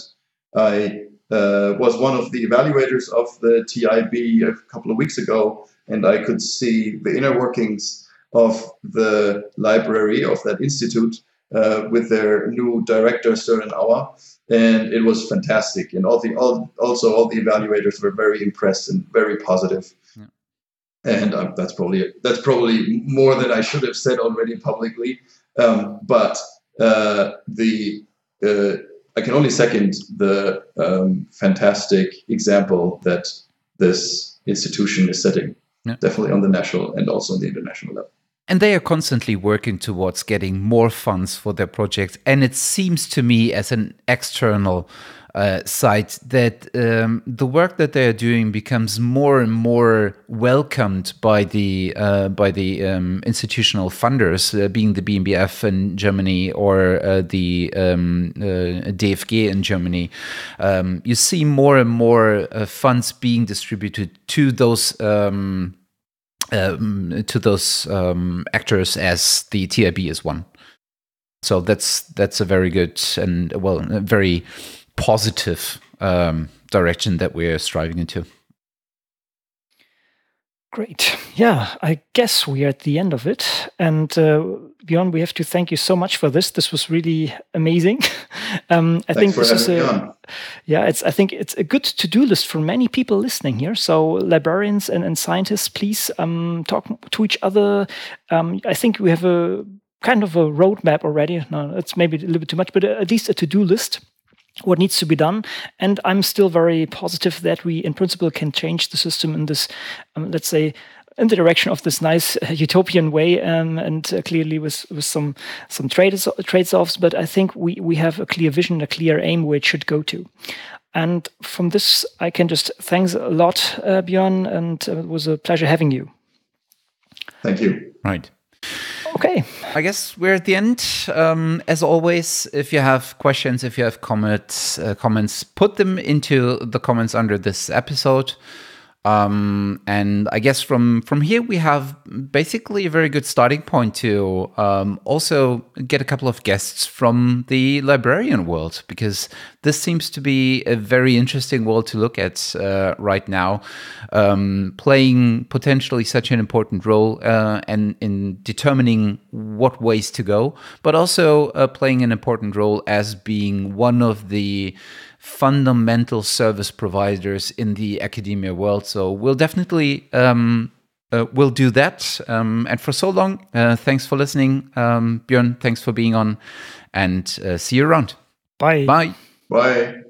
I uh, was one of the evaluators of the TIB a couple of weeks ago, and I could see the inner workings of the library of that institute uh, with their new director Søren Auer, and it was fantastic. And all the all, also all the evaluators were very impressed and very positive. Yeah. And um, that's probably that's probably more than I should have said already publicly. Um, but uh, the uh, I can only second the um, fantastic example that this institution is setting, yeah. definitely on the national and also on the international level. And they are constantly working towards getting more funds for their projects. And it seems to me, as an external uh, that um, the work that they are doing becomes more and more welcomed by the uh, by the um, institutional funders, uh, being the BMBF in Germany or uh, the um, uh, DFG in Germany. Um, you see more and more uh, funds being distributed to those. Um, um, to those actors as the TIB is one. So that's that's a very good and well, very positive um, direction that we're striving into. Great. Yeah, I guess we are at the end of it. And uh, Björn, we have to thank you so much for this. This was really amazing. um, I think this is a yeah, it's I think it's a good to-do list for many people listening here. So librarians and, and scientists, please um, talk to each other. Um, I think we have a kind of a roadmap already. No, it's maybe a little bit too much, but at least a to-do list what needs to be done. And I'm still very positive that we, in principle, can change the system in this, um, let's say, in the direction of this nice uh, utopian way, um, and uh, clearly with with some some trades trades offs. But I think we we have a clear vision, a clear aim where it should go to. And from this, I can just thanks a lot, uh, Björn, and uh, it was a pleasure having you. Thank you. Right. Okay. I guess we're at the end. Um, as always, if you have questions, if you have comments, uh, comments, put them into the comments under this episode. Um, and I guess from from here we have basically a very good starting point to um, also get a couple of guests from the librarian world because this seems to be a very interesting world to look at uh, right now, um, playing potentially such an important role uh, and in determining what ways to go, but also uh, playing an important role as being one of the fundamental service providers in the academia world. So we'll definitely um, uh, we'll do that. Um, and for so long, uh, thanks for listening, um, Björn. Thanks for being on, and uh, see you around. Bye. Bye. Bye.